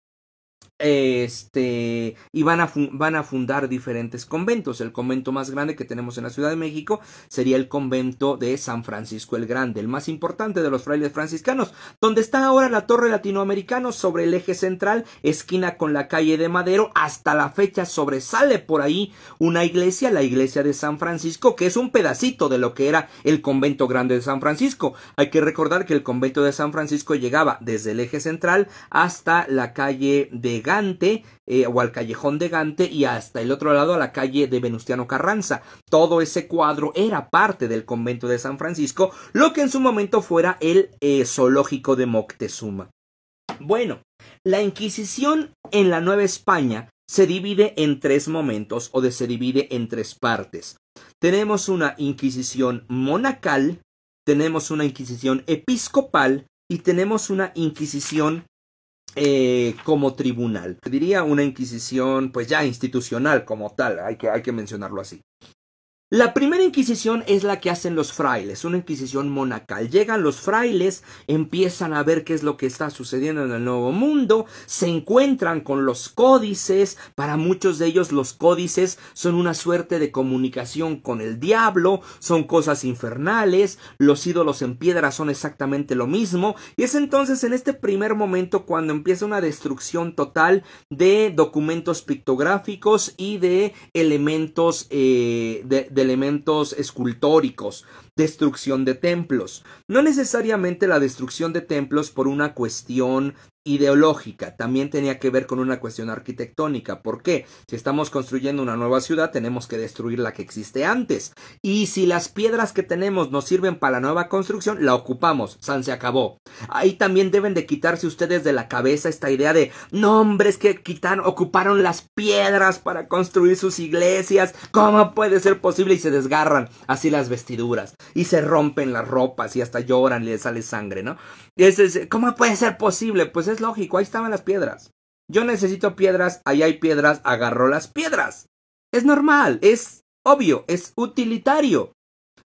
este y van a, van a fundar diferentes conventos. El convento más grande que tenemos en la Ciudad de México sería el convento de San Francisco el Grande, el más importante de los frailes franciscanos, donde está ahora la Torre Latinoamericana sobre el eje central, esquina con la calle de Madero. Hasta la fecha sobresale por ahí una iglesia, la iglesia de San Francisco, que es un pedacito de lo que era el convento grande de San Francisco. Hay que recordar que el convento de San Francisco llegaba desde el eje central hasta la calle de Gante eh, o al callejón de Gante y hasta el otro lado a la calle de Venustiano Carranza. Todo ese cuadro era parte del convento de San Francisco, lo que en su momento fuera el eh, zoológico de Moctezuma. Bueno, la Inquisición en la Nueva España se divide en tres momentos o se divide en tres partes. Tenemos una Inquisición monacal, tenemos una Inquisición episcopal y tenemos una Inquisición eh, como tribunal. Diría una inquisición, pues ya institucional como tal, hay que, hay que mencionarlo así. La primera inquisición es la que hacen los frailes, una inquisición monacal. Llegan los frailes, empiezan a ver qué es lo que está sucediendo en el nuevo mundo, se encuentran con los códices, para muchos de ellos los códices son una suerte de comunicación con el diablo, son cosas infernales, los ídolos en piedra son exactamente lo mismo, y es entonces en este primer momento cuando empieza una destrucción total de documentos pictográficos y de elementos eh, de de elementos escultóricos, destrucción de templos. No necesariamente la destrucción de templos por una cuestión ideológica, también tenía que ver con una cuestión arquitectónica. ¿Por qué? Si estamos construyendo una nueva ciudad, tenemos que destruir la que existe antes. Y si las piedras que tenemos nos sirven para la nueva construcción, la ocupamos. San se acabó. Ahí también deben de quitarse ustedes de la cabeza esta idea de, no hombres que quitaron, ocuparon las piedras para construir sus iglesias. ¿Cómo puede ser posible? Y se desgarran así las vestiduras. Y se rompen las ropas y hasta lloran y les sale sangre, ¿no? ¿Cómo puede ser posible? Pues es lógico, ahí estaban las piedras. Yo necesito piedras, ahí hay piedras, agarro las piedras. Es normal, es obvio, es utilitario.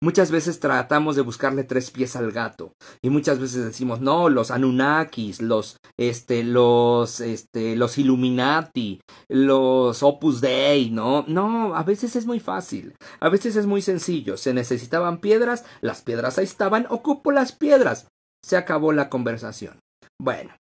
Muchas veces tratamos de buscarle tres pies al gato y muchas veces decimos no los Anunnakis, los este los este los Illuminati, los Opus Dei, no, no, a veces es muy fácil, a veces es muy sencillo, se necesitaban piedras, las piedras ahí estaban, ocupo las piedras, se acabó la conversación. Bueno,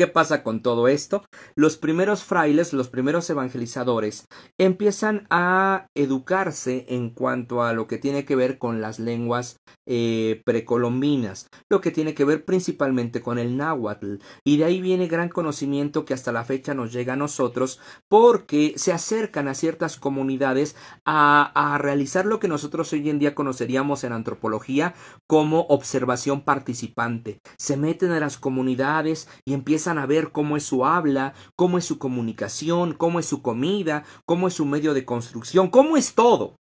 ¿Qué pasa con todo esto? Los primeros frailes, los primeros evangelizadores, empiezan a educarse en cuanto a lo que tiene que ver con las lenguas eh, precolombinas, lo que tiene que ver principalmente con el náhuatl, y de ahí viene gran conocimiento que hasta la fecha nos llega a nosotros, porque se acercan a ciertas comunidades a, a realizar lo que nosotros hoy en día conoceríamos en antropología como observación participante. Se meten a las comunidades y empiezan a ver cómo es su habla, cómo es su comunicación, cómo es su comida, cómo es su medio de construcción, cómo es todo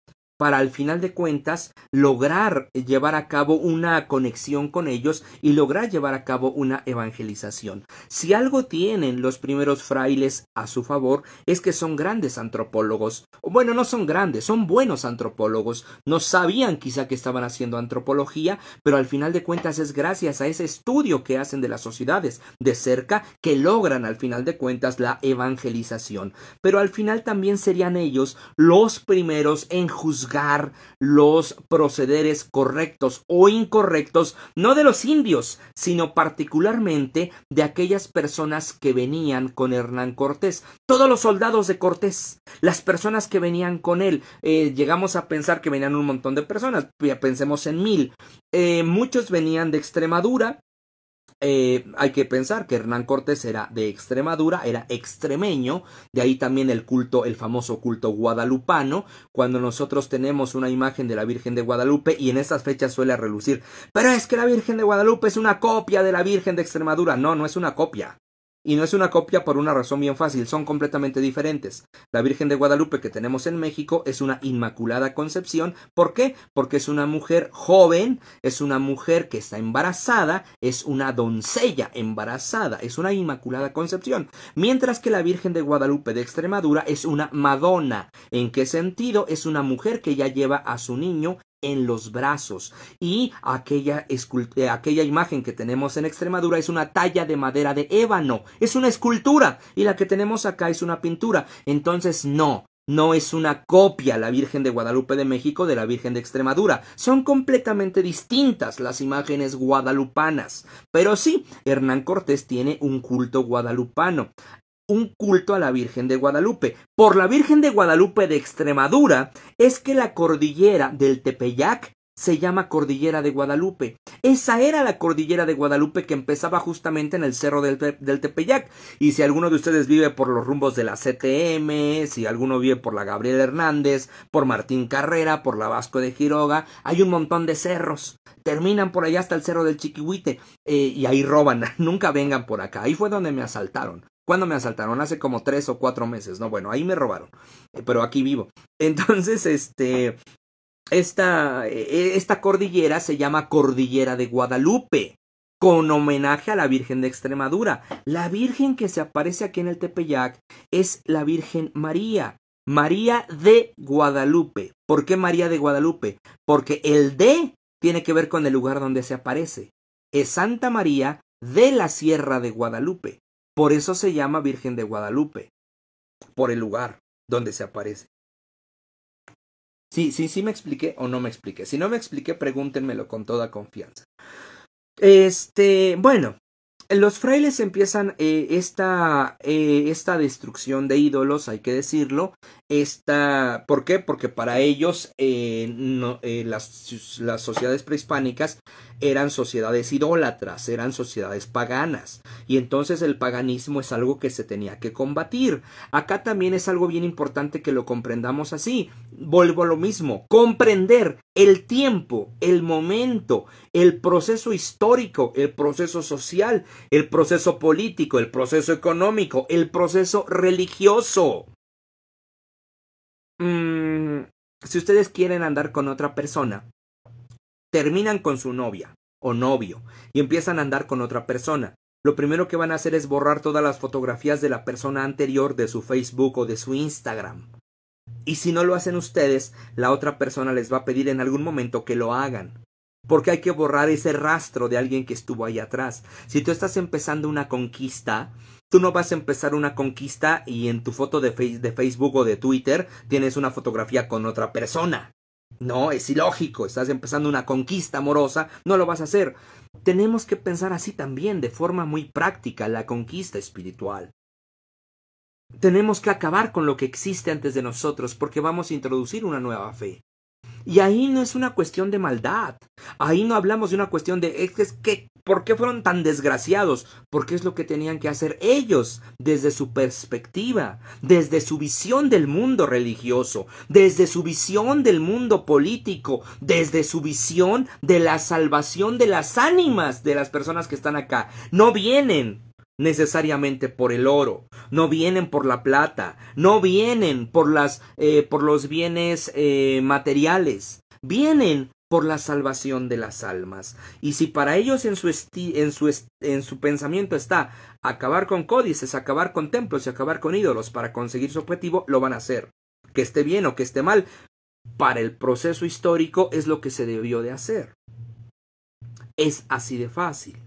para al final de cuentas lograr llevar a cabo una conexión con ellos y lograr llevar a cabo una evangelización. Si algo tienen los primeros frailes a su favor es que son grandes antropólogos. Bueno, no son grandes, son buenos antropólogos. No sabían quizá que estaban haciendo antropología, pero al final de cuentas es gracias a ese estudio que hacen de las sociedades de cerca que logran al final de cuentas la evangelización. Pero al final también serían ellos los primeros en juzgar los procederes correctos o incorrectos, no de los indios, sino particularmente de aquellas personas que venían con Hernán Cortés. Todos los soldados de Cortés, las personas que venían con él, eh, llegamos a pensar que venían un montón de personas, pensemos en mil. Eh, muchos venían de Extremadura, eh, hay que pensar que Hernán Cortés era de Extremadura, era extremeño, de ahí también el culto, el famoso culto guadalupano, cuando nosotros tenemos una imagen de la Virgen de Guadalupe y en esas fechas suele relucir, pero es que la Virgen de Guadalupe es una copia de la Virgen de Extremadura, no, no es una copia. Y no es una copia por una razón bien fácil, son completamente diferentes. La Virgen de Guadalupe que tenemos en México es una Inmaculada Concepción. ¿Por qué? Porque es una mujer joven, es una mujer que está embarazada, es una doncella embarazada, es una Inmaculada Concepción. Mientras que la Virgen de Guadalupe de Extremadura es una Madonna. ¿En qué sentido? Es una mujer que ya lleva a su niño en los brazos y aquella, eh, aquella imagen que tenemos en Extremadura es una talla de madera de ébano, es una escultura y la que tenemos acá es una pintura. Entonces no, no es una copia la Virgen de Guadalupe de México de la Virgen de Extremadura. Son completamente distintas las imágenes guadalupanas. Pero sí, Hernán Cortés tiene un culto guadalupano un culto a la Virgen de Guadalupe. Por la Virgen de Guadalupe de Extremadura es que la cordillera del Tepeyac se llama Cordillera de Guadalupe. Esa era la Cordillera de Guadalupe que empezaba justamente en el cerro del, Tepeyac. Y si alguno de ustedes vive por los rumbos de la CTM, si alguno vive por la Gabriel Hernández, por Martín Carrera, por la Vasco de Giroga, hay un montón de cerros. Terminan por allá hasta el cerro del Chiquihuite eh, y ahí roban. (laughs) Nunca vengan por acá. Ahí fue donde me asaltaron. ¿Cuándo me asaltaron? Hace como tres o cuatro meses. No, bueno, ahí me robaron. Pero aquí vivo. (laughs) Entonces, este. Esta, eh, esta cordillera se llama Cordillera de Guadalupe, con homenaje a la Virgen de Extremadura. La Virgen que se aparece aquí en el Tepeyac es la Virgen María. María de Guadalupe. ¿Por qué María de Guadalupe? Porque el de tiene que ver con el lugar donde se aparece. Es Santa María de la Sierra de Guadalupe. Por eso se llama Virgen de Guadalupe. Por el lugar donde se aparece. Sí, sí, sí me expliqué o no me expliqué. Si no me expliqué, pregúntenmelo con toda confianza. Este, bueno, los frailes empiezan eh, esta, eh, esta destrucción de ídolos, hay que decirlo. Esta, ¿Por qué? Porque para ellos eh, no, las, las sociedades prehispánicas eran sociedades idólatras, eran sociedades paganas. Y entonces el paganismo es algo que se tenía que combatir. Acá también es algo bien importante que lo comprendamos así. Vuelvo a lo mismo, comprender el tiempo, el momento, el proceso histórico, el proceso social, el proceso político, el proceso económico, el proceso religioso. Mm, si ustedes quieren andar con otra persona, terminan con su novia o novio y empiezan a andar con otra persona. Lo primero que van a hacer es borrar todas las fotografías de la persona anterior de su Facebook o de su Instagram. Y si no lo hacen ustedes, la otra persona les va a pedir en algún momento que lo hagan. Porque hay que borrar ese rastro de alguien que estuvo ahí atrás. Si tú estás empezando una conquista, tú no vas a empezar una conquista y en tu foto de, Facebook o de Twitter tienes una fotografía con otra persona. No, es ilógico, estás empezando una conquista amorosa, no lo vas a hacer. Tenemos que pensar así también, de forma muy práctica, la conquista espiritual. Tenemos que acabar con lo que existe antes de nosotros porque vamos a introducir una nueva fe. Y ahí no es una cuestión de maldad. Ahí no hablamos de una cuestión de es que ¿por qué fueron tan desgraciados? Porque es lo que tenían que hacer ellos desde su perspectiva, desde su visión del mundo religioso, desde su visión del mundo político, desde su visión de la salvación de las ánimas de las personas que están acá. No vienen necesariamente por el oro, no vienen por la plata, no vienen por las eh, por los bienes eh, materiales, vienen por la salvación de las almas. Y si para ellos en su, en su, en su pensamiento está acabar con códices, acabar con templos y acabar con ídolos para conseguir su objetivo, lo van a hacer. Que esté bien o que esté mal, para el proceso histórico es lo que se debió de hacer. Es así de fácil.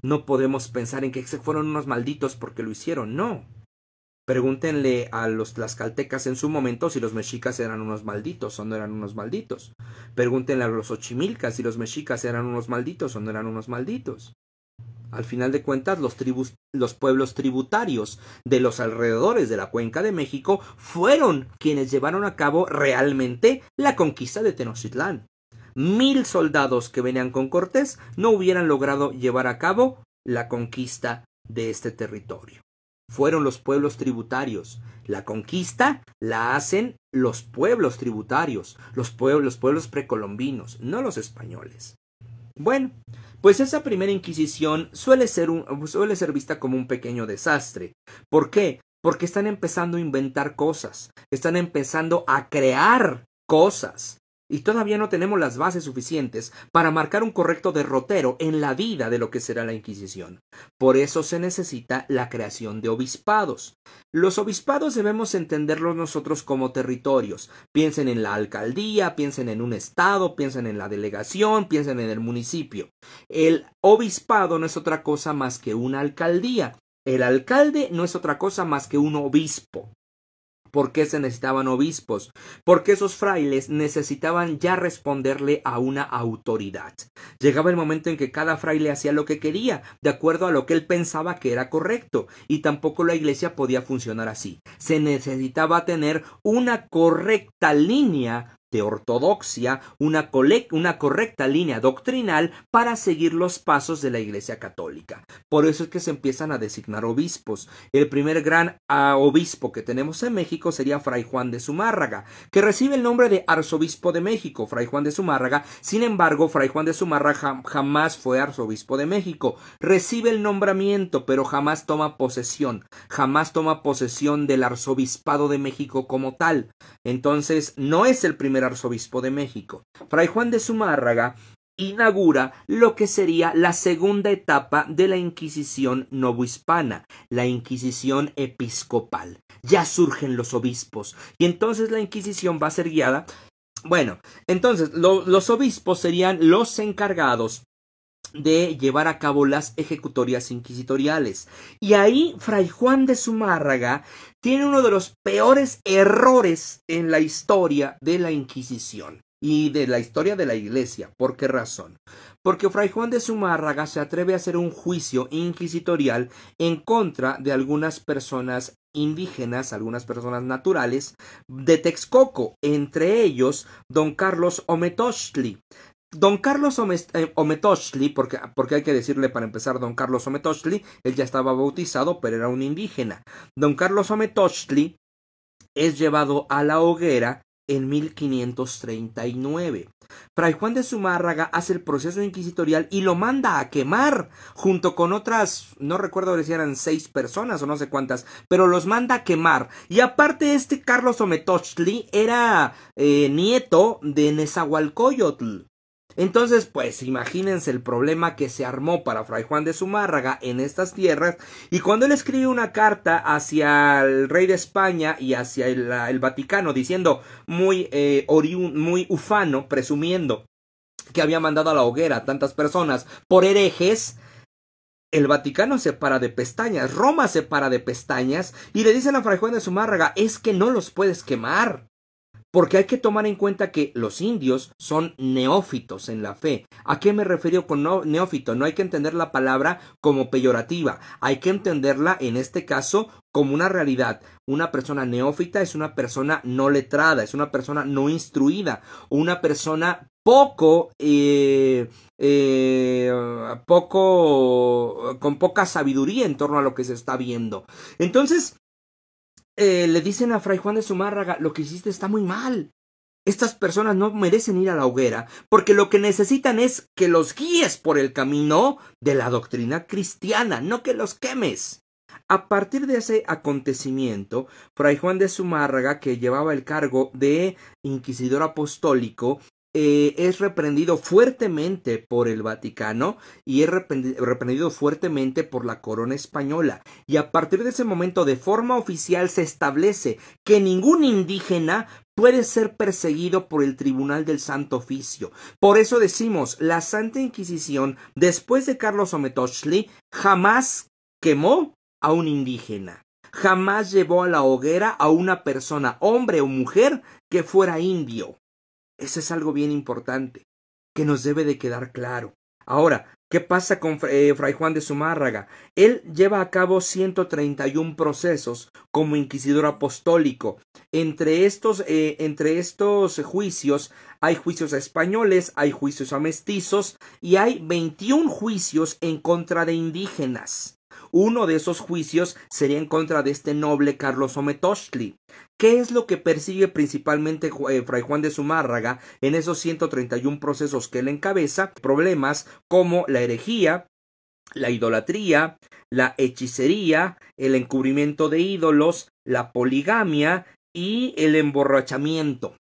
No podemos pensar en que se fueron unos malditos porque lo hicieron, no. Pregúntenle a los tlaxcaltecas en su momento si los mexicas eran unos malditos o no eran unos malditos. Pregúntenle a los ochimilcas si los mexicas eran unos malditos o no eran unos malditos. Al final de cuentas, los, pueblos tributarios de los alrededores de la cuenca de México fueron quienes llevaron a cabo realmente la conquista de Tenochtitlán mil soldados que venían con Cortés no hubieran logrado llevar a cabo la conquista de este territorio. Fueron los pueblos tributarios. La conquista la hacen los pueblos tributarios, los pueblos, los pueblos precolombinos, no los españoles. Bueno, pues esa primera Inquisición suele ser, suele ser vista como un pequeño desastre. ¿Por qué? Porque están empezando a inventar cosas, están empezando a crear cosas y todavía no tenemos las bases suficientes para marcar un correcto derrotero en la vida de lo que será la Inquisición. Por eso se necesita la creación de obispados. Los obispados debemos entenderlos nosotros como territorios. Piensen en la alcaldía, piensen en un estado, piensen en la delegación, piensen en el municipio. El obispado no es otra cosa más que una alcaldía. El alcalde no es otra cosa más que un obispo. ¿Por qué se necesitaban obispos? Porque esos frailes necesitaban ya responderle a una autoridad. Llegaba el momento en que cada fraile hacía lo que quería, de acuerdo a lo que él pensaba que era correcto, y tampoco la iglesia podía funcionar así. Se necesitaba tener una correcta línea de ortodoxia, una, una, correcta línea doctrinal para seguir los pasos de la Iglesia Católica. Por eso es que se empiezan a designar obispos. El primer gran ah, obispo que tenemos en México sería Fray Juan de Zumárraga, que recibe el nombre de arzobispo de México, Fray Juan de Zumárraga. Sin embargo, Fray Juan de Zumárraga jamás fue arzobispo de México. Recibe el nombramiento, pero jamás toma posesión, jamás toma posesión del arzobispado de México como tal. Entonces, no es el primer arzobispo de México. Fray Juan de Zumárraga inaugura lo que sería la segunda etapa de la Inquisición novohispana, la Inquisición episcopal. Ya surgen los obispos y entonces la Inquisición va a ser guiada. Bueno, entonces los obispos serían los encargados de llevar a cabo las ejecutorias inquisitoriales. Y ahí Fray Juan de Zumárraga tiene uno de los peores errores en la historia de la Inquisición y de la historia de la Iglesia. ¿Por qué razón? Porque Fray Juan de Zumárraga se atreve a hacer un juicio inquisitorial en contra de algunas personas indígenas, algunas personas naturales de Texcoco, entre ellos don Carlos Ometochtli. Don Carlos eh, Ometochtli, porque, porque hay que decirle para empezar don Carlos Ometochtli, él ya estaba bautizado, pero era un indígena. Don Carlos Ometochtli es llevado a la hoguera en 1539. Fray Juan de Zumárraga hace el proceso inquisitorial y lo manda a quemar junto con otras, no recuerdo si eran seis personas o no sé cuántas, pero los manda a quemar. Y aparte este Carlos Ometochtli era eh, nieto de Nezahualcóyotl. Entonces, pues imagínense el problema que se armó para Fray Juan de Zumárraga en estas tierras, y cuando él escribe una carta hacia el rey de España y hacia el, Vaticano, diciendo muy, eh, muy ufano, presumiendo que había mandado a la hoguera a tantas personas por herejes, el Vaticano se para de pestañas, Roma se para de pestañas, y le dicen a Fray Juan de Zumárraga, es que no los puedes quemar. Porque hay que tomar en cuenta que los indios son neófitos en la fe. ¿A qué me refiero con neófito? No hay que entender la palabra como peyorativa. Hay que entenderla en este caso como una realidad. Una persona neófita es una persona no letrada, es una persona no instruida, una persona poco, eh, eh, poco, con poca sabiduría en torno a lo que se está viendo. Entonces, eh, le dicen a Fray Juan de Zumárraga, lo que hiciste está muy mal. Estas personas no merecen ir a la hoguera, porque lo que necesitan es que los guíes por el camino de la doctrina cristiana, no que los quemes. A partir de ese acontecimiento, Fray Juan de Zumárraga, que llevaba el cargo de inquisidor apostólico, eh, es reprendido fuertemente por el Vaticano y es reprendido fuertemente por la corona española. Y a partir de ese momento, de forma oficial, se establece que ningún indígena puede ser perseguido por el Tribunal del Santo Oficio. Por eso decimos, la Santa Inquisición, después de Carlos Ometochli, jamás quemó a un indígena. Jamás llevó a la hoguera a una persona, hombre o mujer, que fuera indio. Eso es algo bien importante, que nos debe de quedar claro. Ahora, ¿qué pasa con eh, Fray Juan de Zumárraga? Él lleva a cabo 131 procesos como inquisidor apostólico. Entre estos, eh, entre estos juicios hay juicios españoles, hay juicios a mestizos y hay 21 juicios en contra de indígenas. Uno de esos juicios sería en contra de este noble Carlos Ometochtli. ¿Qué es lo que persigue principalmente eh, Fray Juan de Zumárraga en esos 131 procesos que él encabeza? Problemas como la herejía, la idolatría, la hechicería, el encubrimiento de ídolos, la poligamia y el emborrachamiento.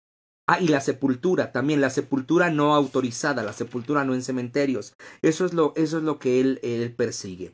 Ah, y la sepultura, también la sepultura no autorizada, la sepultura no en cementerios. Eso es lo, eso es lo que él, él persigue.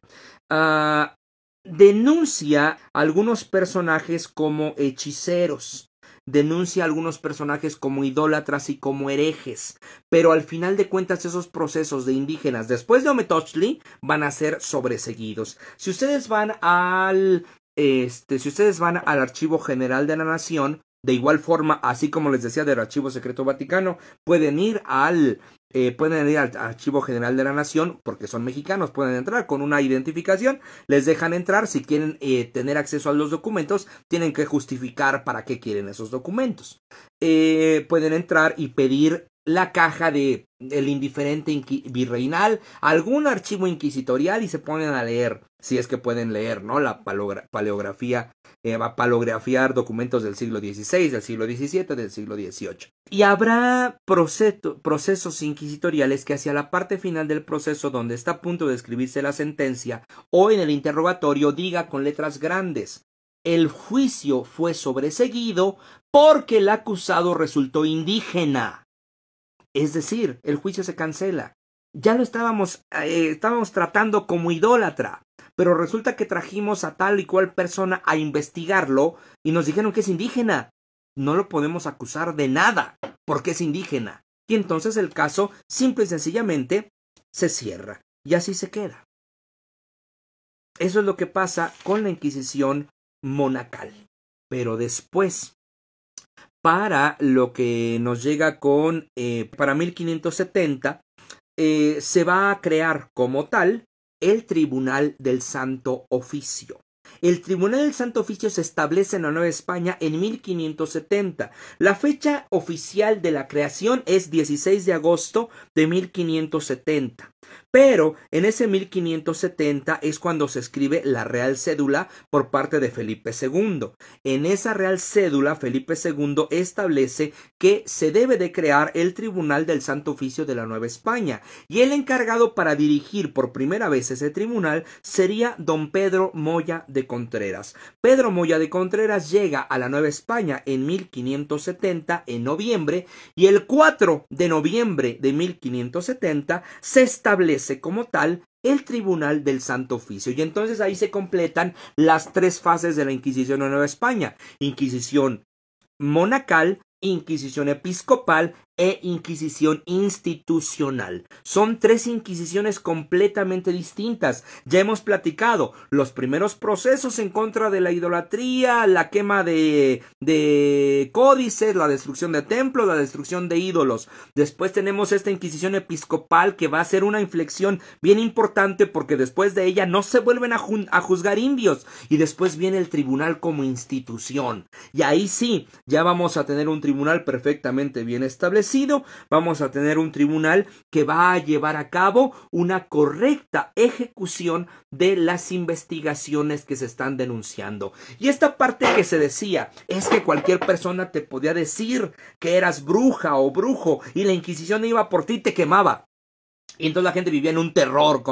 Ah, denuncia a algunos personajes como hechiceros. Denuncia a algunos personajes como idólatras y como herejes. Pero al final de cuentas, esos procesos de indígenas después de Ometochli van a ser sobreseguidos. Si ustedes van al este, si ustedes van al Archivo General de la Nación, de igual forma, así como les decía del Archivo Secreto Vaticano, pueden ir al eh, pueden ir al Archivo General de la Nación, porque son mexicanos, pueden entrar con una identificación, les dejan entrar, si quieren eh, tener acceso a los documentos, tienen que justificar para qué quieren esos documentos. Eh, pueden entrar y pedir la caja de el indiferente virreinal, algún archivo inquisitorial y se ponen a leer, si es que pueden leer, ¿no? La paleografía, eh, va a paleografiar documentos del siglo XVI, del siglo XVII, del siglo XVIII. Y habrá procesos inquisitoriales que hacia la parte final del proceso, donde está a punto de escribirse la sentencia, o en el interrogatorio, diga con letras grandes, el juicio fue sobreseguido porque el acusado resultó indígena Es decir, el juicio se cancela. Ya lo estábamos, eh, estábamos tratando como idólatra, pero resulta que trajimos a tal y cual persona a investigarlo y nos dijeron que es indígena. No lo podemos acusar de nada porque es indígena. Y entonces el caso simple y sencillamente se cierra y así se queda. Eso es lo que pasa con la Inquisición monacal. Pero después, para lo que nos llega con, eh, para 1570, eh, se va a crear como tal el Tribunal del Santo Oficio. El Tribunal del Santo Oficio se establece en la Nueva España en 1570. La fecha oficial de la creación es 16 de agosto de 1570. Pero en ese 1570 es cuando se escribe la Real Cédula por parte de Felipe II. En esa Real Cédula, Felipe II establece que se debe de crear el Tribunal del Santo Oficio de la Nueva España. Y el encargado para dirigir por primera vez ese tribunal sería don Pedro Moya de Contreras. Pedro Moya de Contreras llega a la Nueva España en 1570, en noviembre, y el 4 de noviembre de 1570 se establece como tal el Tribunal del Santo Oficio. Y entonces ahí se completan las tres fases de la Inquisición en Nueva España. Inquisición monacal, Inquisición episcopal e Inquisición institucional. Son tres Inquisiciones completamente distintas. Ya hemos platicado los primeros procesos en contra de la idolatría, la quema de, de códices, la destrucción de templos, la destrucción de ídolos. Después tenemos esta Inquisición episcopal que va a ser una inflexión bien importante porque después de ella no se vuelven a, a juzgar indios y después viene el tribunal como institución. Y ahí sí, ya vamos a tener un tribunal perfectamente bien establecido vamos a tener un tribunal que va a llevar a cabo una correcta ejecución de las investigaciones que se están denunciando. Y esta parte que se decía es que cualquier persona te podía decir que eras bruja o brujo y la Inquisición iba por ti y te quemaba. Y entonces la gente vivía en un terror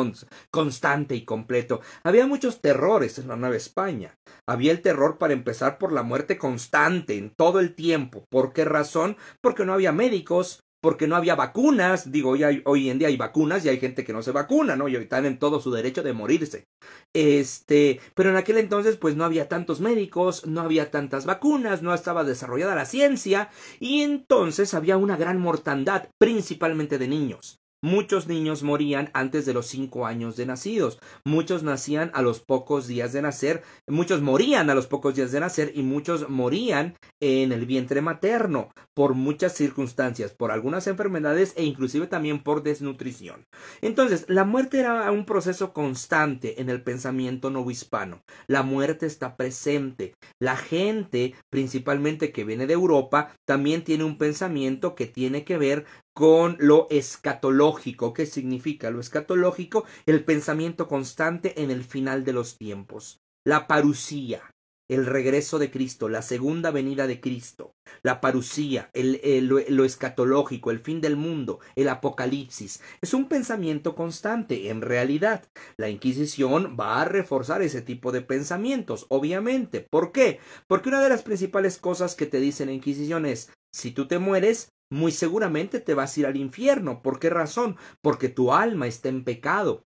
constante y completo. Había muchos terrores en la Nueva España. Había el terror para empezar por la muerte constante en todo el tiempo. ¿Por qué razón? Porque no había médicos, porque no había vacunas. Digo, hoy, en día hay vacunas y hay gente que no se vacuna, ¿no? Y están en todo su derecho de morirse. Este, pero en aquel entonces pues no había tantos médicos, no había tantas vacunas, no estaba desarrollada la ciencia y entonces había una gran mortandad, principalmente de niños. Muchos niños morían antes de los cinco años de nacidos. Muchos nacían a los pocos días de nacer. Muchos morían a los pocos días de nacer y muchos morían en el vientre materno por muchas circunstancias, por algunas enfermedades e inclusive también por desnutrición. Entonces, la muerte era un proceso constante en el pensamiento novohispano. La muerte está presente. La gente, principalmente que viene de Europa, también tiene un pensamiento que tiene que ver con lo escatológico. ¿Qué significa lo escatológico? El pensamiento constante en el final de los tiempos. La parucía, el regreso de Cristo, la segunda venida de Cristo, la parucía, el, lo escatológico, el fin del mundo, el apocalipsis. Es un pensamiento constante, en realidad. La Inquisición va a reforzar ese tipo de pensamientos, obviamente. ¿Por qué? Porque una de las principales cosas que te dice la Inquisición es, si tú te mueres, muy seguramente te vas a ir al infierno. ¿Por qué razón? Porque tu alma está en pecado.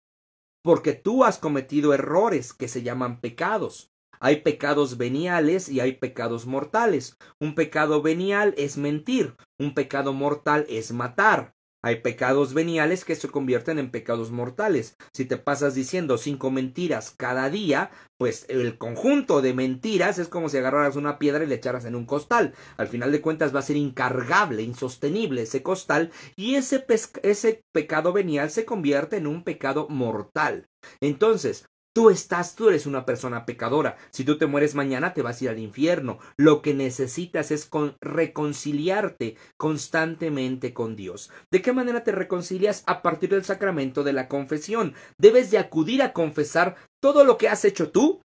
Porque tú has cometido errores que se llaman pecados. Hay pecados veniales y hay pecados mortales. Un pecado venial es mentir, un pecado mortal es matar. Hay pecados veniales que se convierten en pecados mortales. Si te pasas diciendo cinco mentiras cada día, pues el conjunto de mentiras es como si agarraras una piedra y le echaras en un costal. Al final de cuentas va a ser incargable, insostenible ese costal y ese, ese pecado venial se convierte en un pecado mortal. Entonces, Tú estás, tú eres una persona pecadora. Si tú te mueres mañana, te vas a ir al infierno. Lo que necesitas es reconciliarte constantemente con Dios. ¿De qué manera te reconcilias? A partir del sacramento de la confesión. Debes de acudir a confesar todo lo que has hecho tú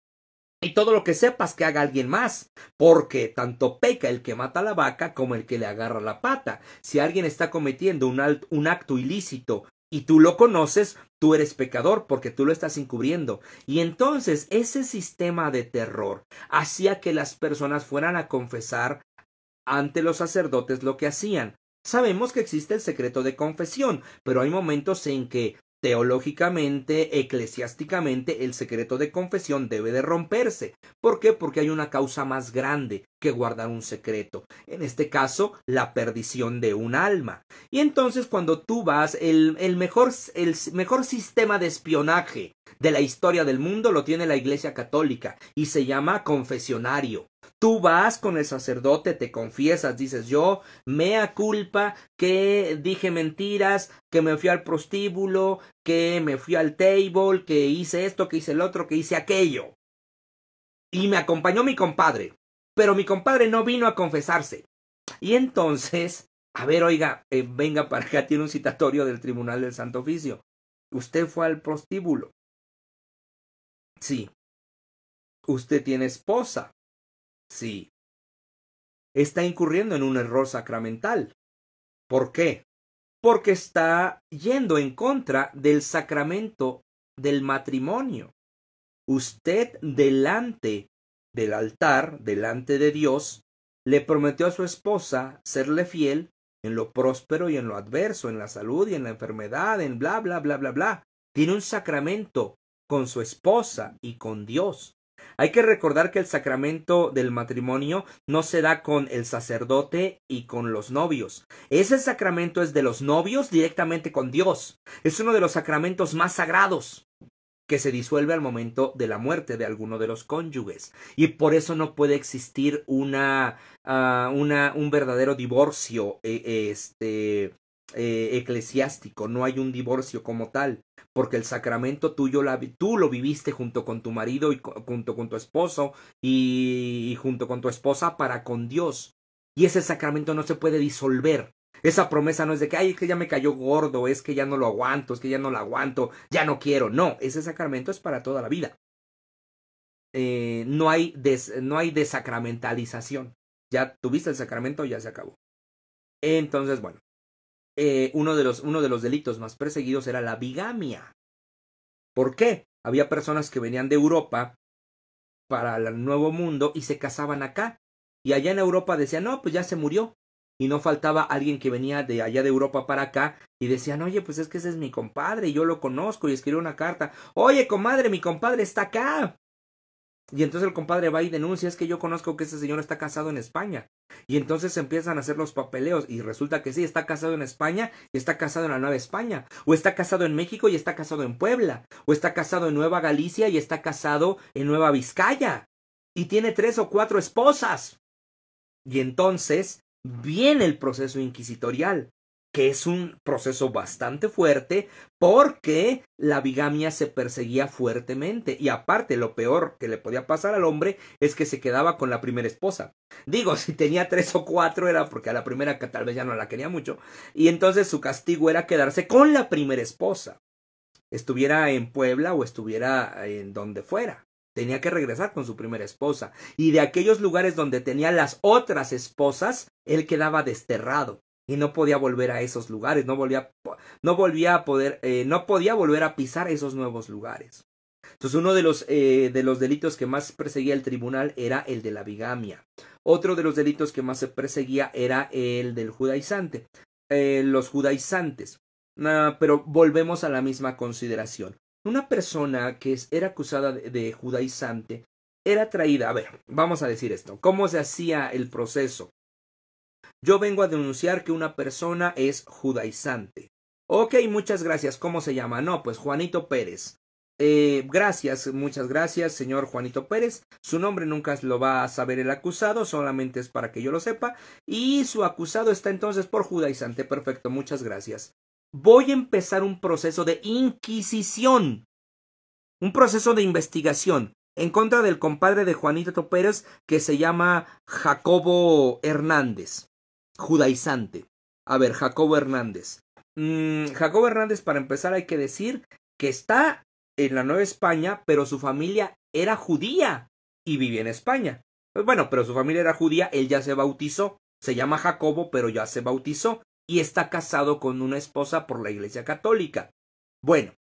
y todo lo que sepas que haga alguien más, porque tanto peca el que mata a la vaca como el que le agarra la pata. Si alguien está cometiendo un acto ilícito y tú lo conoces, tú eres pecador porque tú lo estás encubriendo. Y entonces ese sistema de terror hacía que las personas fueran a confesar ante los sacerdotes lo que hacían. Sabemos que existe el secreto de confesión, pero hay momentos en que Teológicamente, eclesiásticamente, el secreto de confesión debe de romperse. ¿Por qué? Porque hay una causa más grande que guardar un secreto. En este caso, la perdición de un alma. Y entonces, cuando tú vas, el, mejor, el mejor sistema de espionaje de la historia del mundo lo tiene la Iglesia Católica y se llama confesionario. Tú vas con el sacerdote, te confiesas, dices yo, mea culpa, que dije mentiras, que me fui al prostíbulo, que me fui al table, que hice esto, que hice el otro, que hice aquello. Y me acompañó mi compadre, pero mi compadre no vino a confesarse. Y entonces, a ver, oiga, eh, venga para acá, tiene un citatorio del Tribunal del Santo Oficio. Usted fue al prostíbulo. Sí. Usted tiene esposa. Sí. Está incurriendo en un error sacramental. ¿Por qué? Porque está yendo en contra del sacramento del matrimonio. Usted delante del altar, delante de Dios, le prometió a su esposa serle fiel en lo próspero y en lo adverso, en la salud y en la enfermedad, en bla, bla, bla, bla, bla. Tiene un sacramento con su esposa y con Dios. Hay que recordar que el sacramento del matrimonio no se da con el sacerdote y con los novios. Ese sacramento es de los novios directamente con Dios. Es uno de los sacramentos más sagrados que se disuelve al momento de la muerte de alguno de los cónyuges. Y por eso no puede existir una, uh, una un verdadero divorcio eh, este, eh, eclesiástico, no hay un divorcio como tal, porque el sacramento tuyo, tú lo viviste junto con tu marido y junto con tu esposo y, junto con tu esposa para con Dios. Y ese sacramento no se puede disolver. Esa promesa no es de que, ay, es que ya me cayó gordo, es que ya no lo aguanto, es que ya no lo aguanto, ya no quiero. No, ese sacramento es para toda la vida. Eh, no, hay no hay desacramentalización. Ya tuviste el sacramento, ya se acabó. Entonces, bueno, eh, uno, de los, uno de los delitos más perseguidos era la bigamia. ¿Por qué? Había personas que venían de Europa para el Nuevo Mundo y se casaban acá. Y allá en Europa decían, no, pues ya se murió. Y no faltaba alguien que venía de allá de Europa para acá y decían, oye, pues es que ese es mi compadre y yo lo conozco y escribió una carta. Oye, comadre, mi compadre está acá. Y entonces el compadre va y denuncia, es que yo conozco que ese señor está casado en España. Y entonces empiezan a hacer los papeleos y resulta que sí, está casado en España y está casado en la Nueva España. O está casado en México y está casado en Puebla. O está casado en Nueva Galicia y está casado en Nueva Vizcaya. Y tiene tres o cuatro esposas. Y entonces viene el proceso inquisitorial que es un proceso bastante fuerte porque la bigamia se perseguía fuertemente y aparte lo peor que le podía pasar al hombre es que se quedaba con la primera esposa. Digo, (laughs) si tenía tres o cuatro era porque a la primera que tal vez ya no la quería mucho y entonces su castigo era quedarse con la primera esposa. Estuviera en Puebla o estuviera en donde fuera. Tenía que regresar con su primera esposa. Y de aquellos lugares donde tenía las otras esposas, él quedaba desterrado y no podía volver a esos lugares, no volvía, no volvía a poder, eh, no podía volver a pisar esos nuevos lugares. Entonces uno de los, eh, los delitos que más perseguía el tribunal era el de la bigamia. Otro de los delitos que más se perseguía era el del judaizante, eh, los judaizantes. Ah, pero volvemos a la misma consideración. Una persona que era acusada de, de judaizante era traída, a ver, vamos a decir esto, ¿cómo se hacía el proceso? Yo vengo a denunciar que una persona es judaizante. Ok, muchas gracias. ¿Cómo se llama? No, pues Juanito Pérez. Eh, gracias, muchas gracias, señor Juanito Pérez. Su nombre nunca lo va a saber el acusado, solamente es para que yo lo sepa. Y su acusado está entonces por judaizante. Perfecto, muchas gracias. Voy a empezar un proceso de inquisición. Un proceso de investigación en contra del compadre de Juanito Pérez que se llama Jacobo Hernández judaizante. A ver, Jacobo Hernández. Mm, Jacobo Hernández, para empezar, hay que decir que está en la Nueva España, pero su familia era judía y vivía en España. Pues bueno, pero su familia era judía, él ya se bautizó, se llama Jacobo, pero ya se bautizó y está casado con una esposa por la Iglesia Católica. Bueno,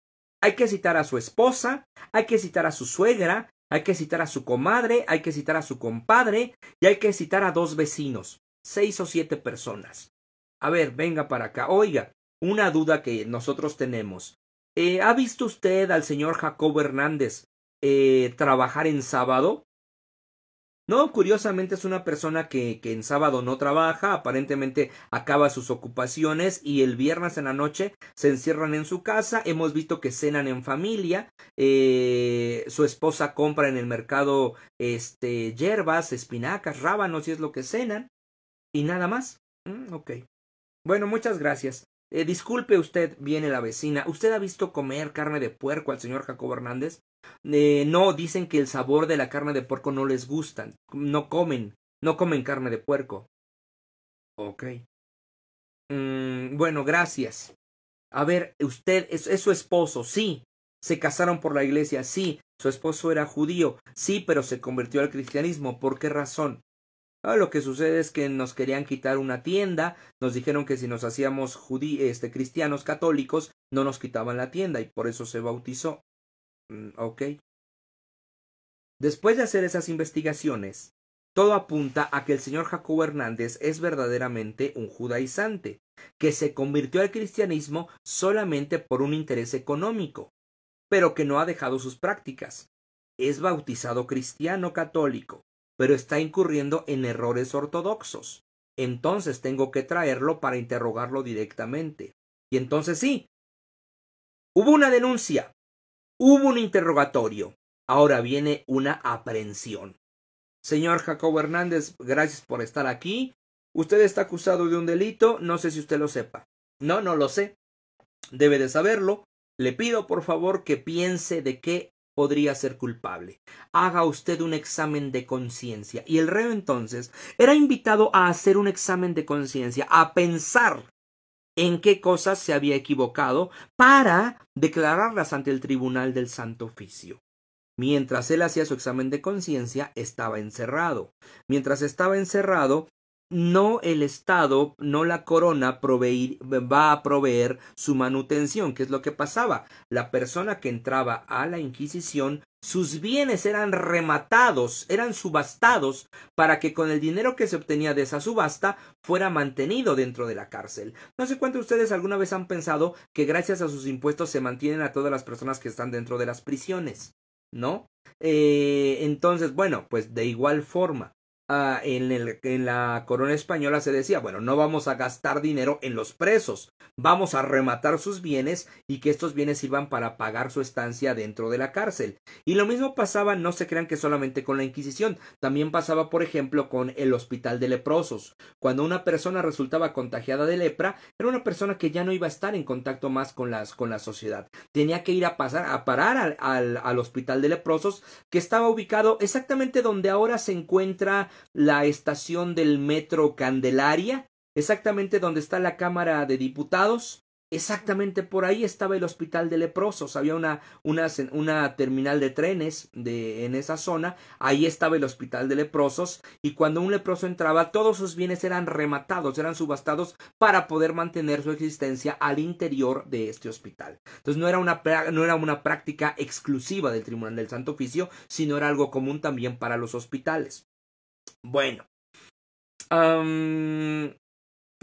hay que citar a su esposa, hay que citar a su suegra, hay que citar a su comadre, hay que citar a su compadre y hay que citar a dos vecinos seis o siete personas. A ver, venga para acá. Oiga, una duda que nosotros tenemos. Eh, ¿Ha visto usted al señor Jacobo Hernández eh, trabajar en sábado? No, curiosamente es una persona que, que en sábado no trabaja, aparentemente acaba sus ocupaciones y el viernes en la noche se encierran en su casa. Hemos visto que cenan en familia. Eh, su esposa compra en el mercado este, hierbas, espinacas, rábanos y es lo que cenan. Y nada más. Mm, ok. Bueno, muchas gracias. Eh, disculpe usted, viene la vecina. ¿Usted ha visto comer carne de puerco al señor Jacobo Hernández? Eh, no, dicen que el sabor de la carne de puerco no les gusta. No comen, no comen carne de puerco. Ok. Mm, bueno, gracias. A ver, usted es, es su esposo, sí. Se casaron por la iglesia, sí. Su esposo era judío, sí, pero se convirtió al cristianismo. ¿Por qué razón? Ah, lo que sucede es que nos querían quitar una tienda, nos dijeron que si nos hacíamos este, cristianos católicos, no nos quitaban la tienda y por eso se bautizó. Mm, ok. Después de hacer esas investigaciones, todo apunta a que el señor Jacobo Hernández es verdaderamente un judaizante, que se convirtió al cristianismo solamente por un interés económico, pero que no ha dejado sus prácticas. Es bautizado cristiano católico, pero está incurriendo en errores ortodoxos. Entonces tengo que traerlo para interrogarlo directamente. Y entonces sí, hubo una denuncia, Hubo un interrogatorio. Ahora viene una aprehensión. Señor Jacobo Hernández, gracias por estar aquí. Usted está acusado de un delito, no sé si usted lo sepa. No, no lo sé. Debe de saberlo. Le pido por favor que piense de qué podría ser culpable. Haga usted un examen de conciencia. Y el reo entonces era invitado a hacer un examen de conciencia, a pensar en qué cosas se había equivocado para declararlas ante el tribunal del Santo Oficio. Mientras él hacía su examen de conciencia, estaba encerrado. Mientras estaba encerrado, no el Estado, no la corona va a proveer su manutención, que es lo que pasaba. La persona que entraba a la Inquisición, sus bienes eran rematados, eran subastados, para que con el dinero que se obtenía de esa subasta fuera mantenido dentro de la cárcel. No sé cuántos de ustedes alguna vez han pensado que gracias a sus impuestos se mantienen a todas las personas que están dentro de las prisiones. ¿No? Eh, entonces, bueno, pues de igual forma, Ah, en, la corona española se decía, bueno, no vamos a gastar dinero en los presos, vamos a rematar sus bienes y que estos bienes sirvan para pagar su estancia dentro de la cárcel. Y lo mismo pasaba, no se crean que solamente con la Inquisición, también pasaba, por ejemplo, con el hospital de leprosos. Cuando una persona resultaba contagiada de lepra, era una persona que ya no iba a estar en contacto más con, las, con la sociedad. Tenía que ir a pasar, a parar al, al hospital de leprosos, que estaba ubicado exactamente donde ahora se encuentra la estación del metro Candelaria, exactamente donde está la Cámara de Diputados. Exactamente por ahí estaba el hospital de leprosos, había una, una, terminal de trenes de, en esa zona, ahí estaba el hospital de leprosos y cuando un leproso entraba todos sus bienes eran rematados, eran subastados para poder mantener su existencia al interior de este hospital. Entonces no era una, no era una práctica exclusiva del Tribunal del Santo Oficio, sino era algo común también para los hospitales. Bueno.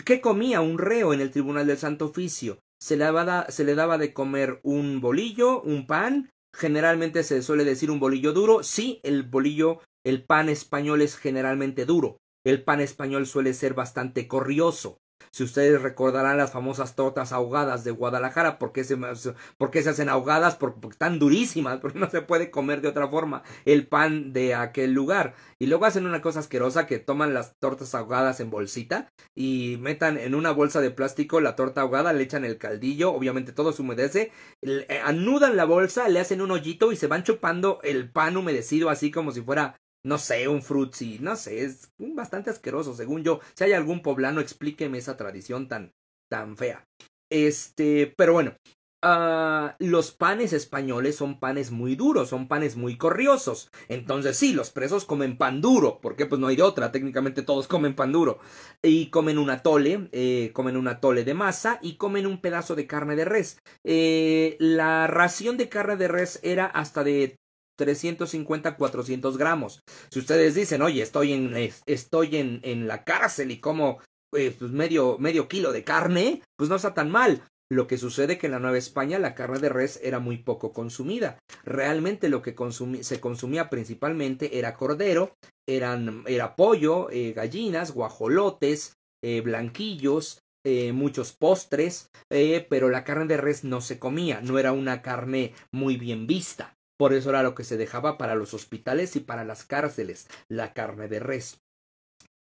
¿Qué comía un reo en el Tribunal del Santo Oficio? Se le, daba, se le daba de comer un bolillo, un pan. Generalmente se suele decir un bolillo duro. Sí, el bolillo, el pan español es generalmente duro. El pan español suele ser bastante corrioso. Si ustedes recordarán las famosas tortas ahogadas de Guadalajara, ¿por qué se, se hacen ahogadas? Porque, están durísimas, (laughs) porque no se puede comer de otra forma el pan de aquel lugar. Y luego hacen una cosa asquerosa que toman las tortas ahogadas en bolsita y metan en una bolsa de plástico la torta ahogada, le echan el caldillo, obviamente todo se humedece, eh, anudan la bolsa, le hacen un hoyito y se van chupando el pan humedecido así como si fuera no sé, un frutzi, no sé, es bastante asqueroso, según yo. Si hay algún poblano, explíqueme esa tradición tan, tan fea. Este, pero bueno, uh, los panes españoles son panes muy duros, son panes muy corriosos. Entonces sí, los presos comen pan duro, porque pues no hay de otra, técnicamente todos comen pan duro. Y comen un atole, eh, comen un atole de masa y comen un pedazo de carne de res. Eh, la ración de carne de res era hasta de 350, 400 gramos. Si ustedes dicen, oye, estoy en, estoy en, en la cárcel y como eh, pues medio, medio kilo de carne, pues no está tan mal. Lo que sucede que en la Nueva España la carne de res era muy poco consumida. Realmente lo que se consumía principalmente era cordero, eran, era pollo, eh, gallinas, guajolotes, eh, blanquillos, eh, muchos postres, pero la carne de res no se comía, no era una carne muy bien vista. Por eso era lo que se dejaba para los hospitales y para las cárceles, la carne de res.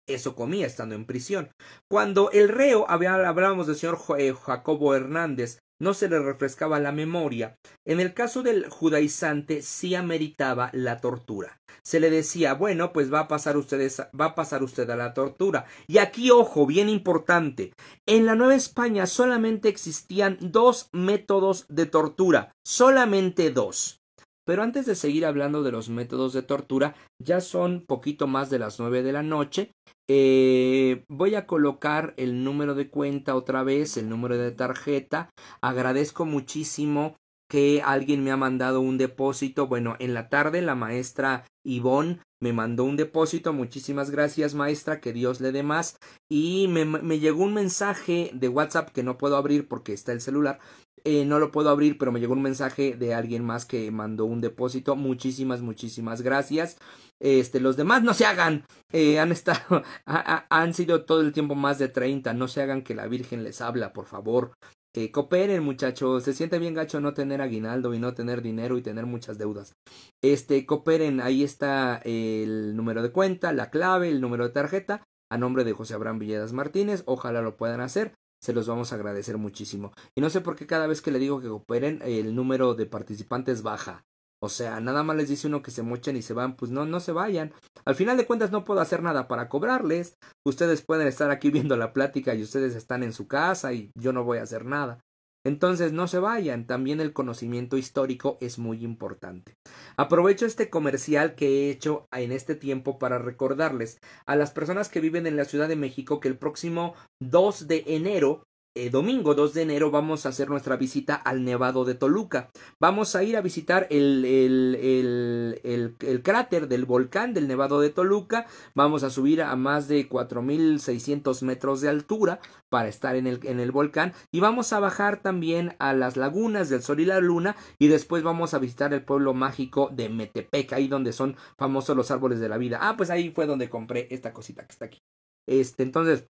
Eso comía estando en prisión. Cuando el reo, hablábamos del señor eh, Jacobo Hernández, no se le refrescaba la memoria, en el caso del judaizante sí ameritaba la tortura. Se le decía, bueno, pues va a pasar ustedes, va a pasar usted a la tortura. Y aquí, ojo, bien importante, en la Nueva España solamente existían dos métodos de tortura, solamente dos. Pero antes de seguir hablando de los métodos de tortura, ya son poquito más de las nueve de la noche. Eh, voy a colocar el número de cuenta otra vez, el número de tarjeta. Agradezco muchísimo que alguien me ha mandado un depósito. Bueno, en la tarde la maestra Ivonne me mandó un depósito. Muchísimas gracias, maestra. Que Dios le dé más. Y me, llegó un mensaje de WhatsApp que no puedo abrir porque está el celular. Eh, no lo puedo abrir, pero me llegó un mensaje de alguien más que mandó un depósito. Muchísimas, muchísimas gracias. Este, los demás no se hagan. Eh, han estado, (laughs) han sido todo el tiempo más de 30. No se hagan que la Virgen les habla, por favor. Eh, cooperen, muchachos. Se siente bien gacho no tener aguinaldo y no tener dinero y tener muchas deudas. Este, cooperen. Ahí está el número de cuenta, la clave, el número de tarjeta. A nombre de José Abraham Villedas Martínez. Ojalá lo puedan hacer se los vamos a agradecer muchísimo. Y no sé por qué cada vez que le digo que cooperen, el número de participantes baja. O sea, nada más les dice uno que se mochen y se van, pues no, no se vayan. Al final de cuentas no puedo hacer nada para cobrarles. Ustedes pueden estar aquí (laughs) viendo la plática y ustedes están en su casa y yo no voy a hacer nada. Entonces no se vayan, también el conocimiento histórico es muy importante. Aprovecho este comercial que he hecho en este tiempo para recordarles a las personas que viven en la Ciudad de México que el próximo 2 de enero eh, domingo 2 de enero vamos a hacer nuestra visita al Nevado de Toluca. Vamos a ir a visitar el, el, el, el, cráter del volcán del Nevado de Toluca. Vamos a subir a más de 4.600 metros de altura para estar en el, en el volcán. Y vamos a bajar también a las lagunas del Sol y la Luna. Y después vamos a visitar el pueblo mágico de Metepec, ahí donde son famosos los árboles de la vida. Ah, pues ahí fue donde compré esta cosita que está aquí. Este, entonces,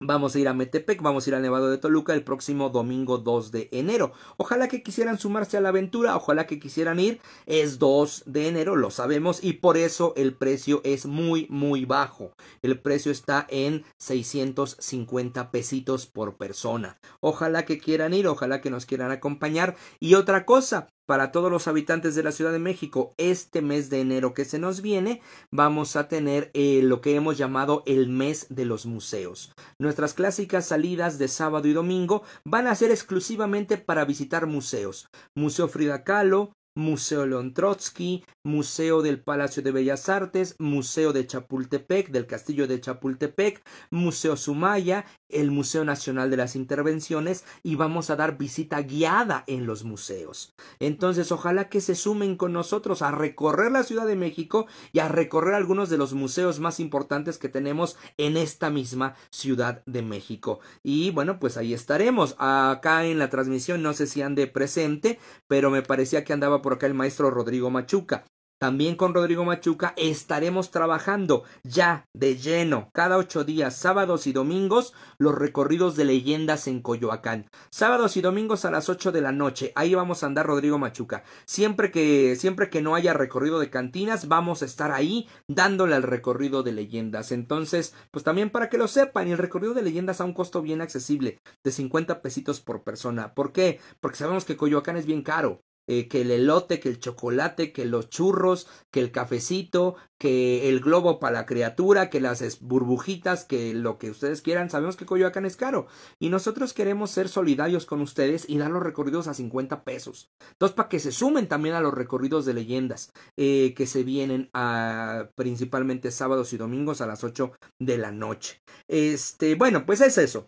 Vamos a ir a Metepec, vamos a ir al Nevado de Toluca el próximo domingo 2 de enero. Ojalá que quisieran sumarse a la aventura, ojalá que quisieran ir. Es 2 de enero, lo sabemos, y por eso el precio es muy, muy bajo. El precio está en 650 pesitos por persona. Ojalá que quieran ir, ojalá que nos quieran acompañar. Y otra cosa, para todos los habitantes de la Ciudad de México, este mes de enero que se nos viene, vamos a tener eh, lo que hemos llamado el mes de los museos. Nuestras clásicas salidas de sábado y domingo van a ser exclusivamente para visitar museos. Museo Frida Kahlo, Museo León Trotsky, Museo del Palacio de Bellas Artes, Museo de Chapultepec, del Castillo de Chapultepec, Museo Sumaya, el Museo Nacional de las Intervenciones y vamos a dar visita guiada en los museos. Entonces, ojalá que se sumen con nosotros a recorrer la Ciudad de México y a recorrer algunos de los museos más importantes que tenemos en esta misma Ciudad de México. Y bueno, pues ahí estaremos. Acá en la transmisión no sé si ande presente, pero me parecía que andaba por acá el maestro Rodrigo Machuca. También con Rodrigo Machuca estaremos trabajando ya de lleno cada ocho días, sábados y domingos, los recorridos de leyendas en Coyoacán. Sábados y domingos a las ocho de la noche. Ahí vamos a andar Rodrigo Machuca. Siempre que, siempre que no haya recorrido de cantinas, vamos a estar ahí dándole al recorrido de leyendas. Entonces, pues también para que lo sepan, el recorrido de leyendas a un costo bien accesible, de 50 pesitos por persona. ¿Por qué? Porque sabemos que Coyoacán es bien caro. Eh, que el elote, que el chocolate, que los churros, que el cafecito, que el globo para la criatura, que las burbujitas, que lo que ustedes quieran. Sabemos que Coyoacán es caro y nosotros queremos ser solidarios con ustedes y dar los recorridos a 50 pesos. Entonces, para que se sumen también a los recorridos de leyendas eh, que se vienen a principalmente sábados y domingos a las 8 de la noche. Este, bueno, pues es eso.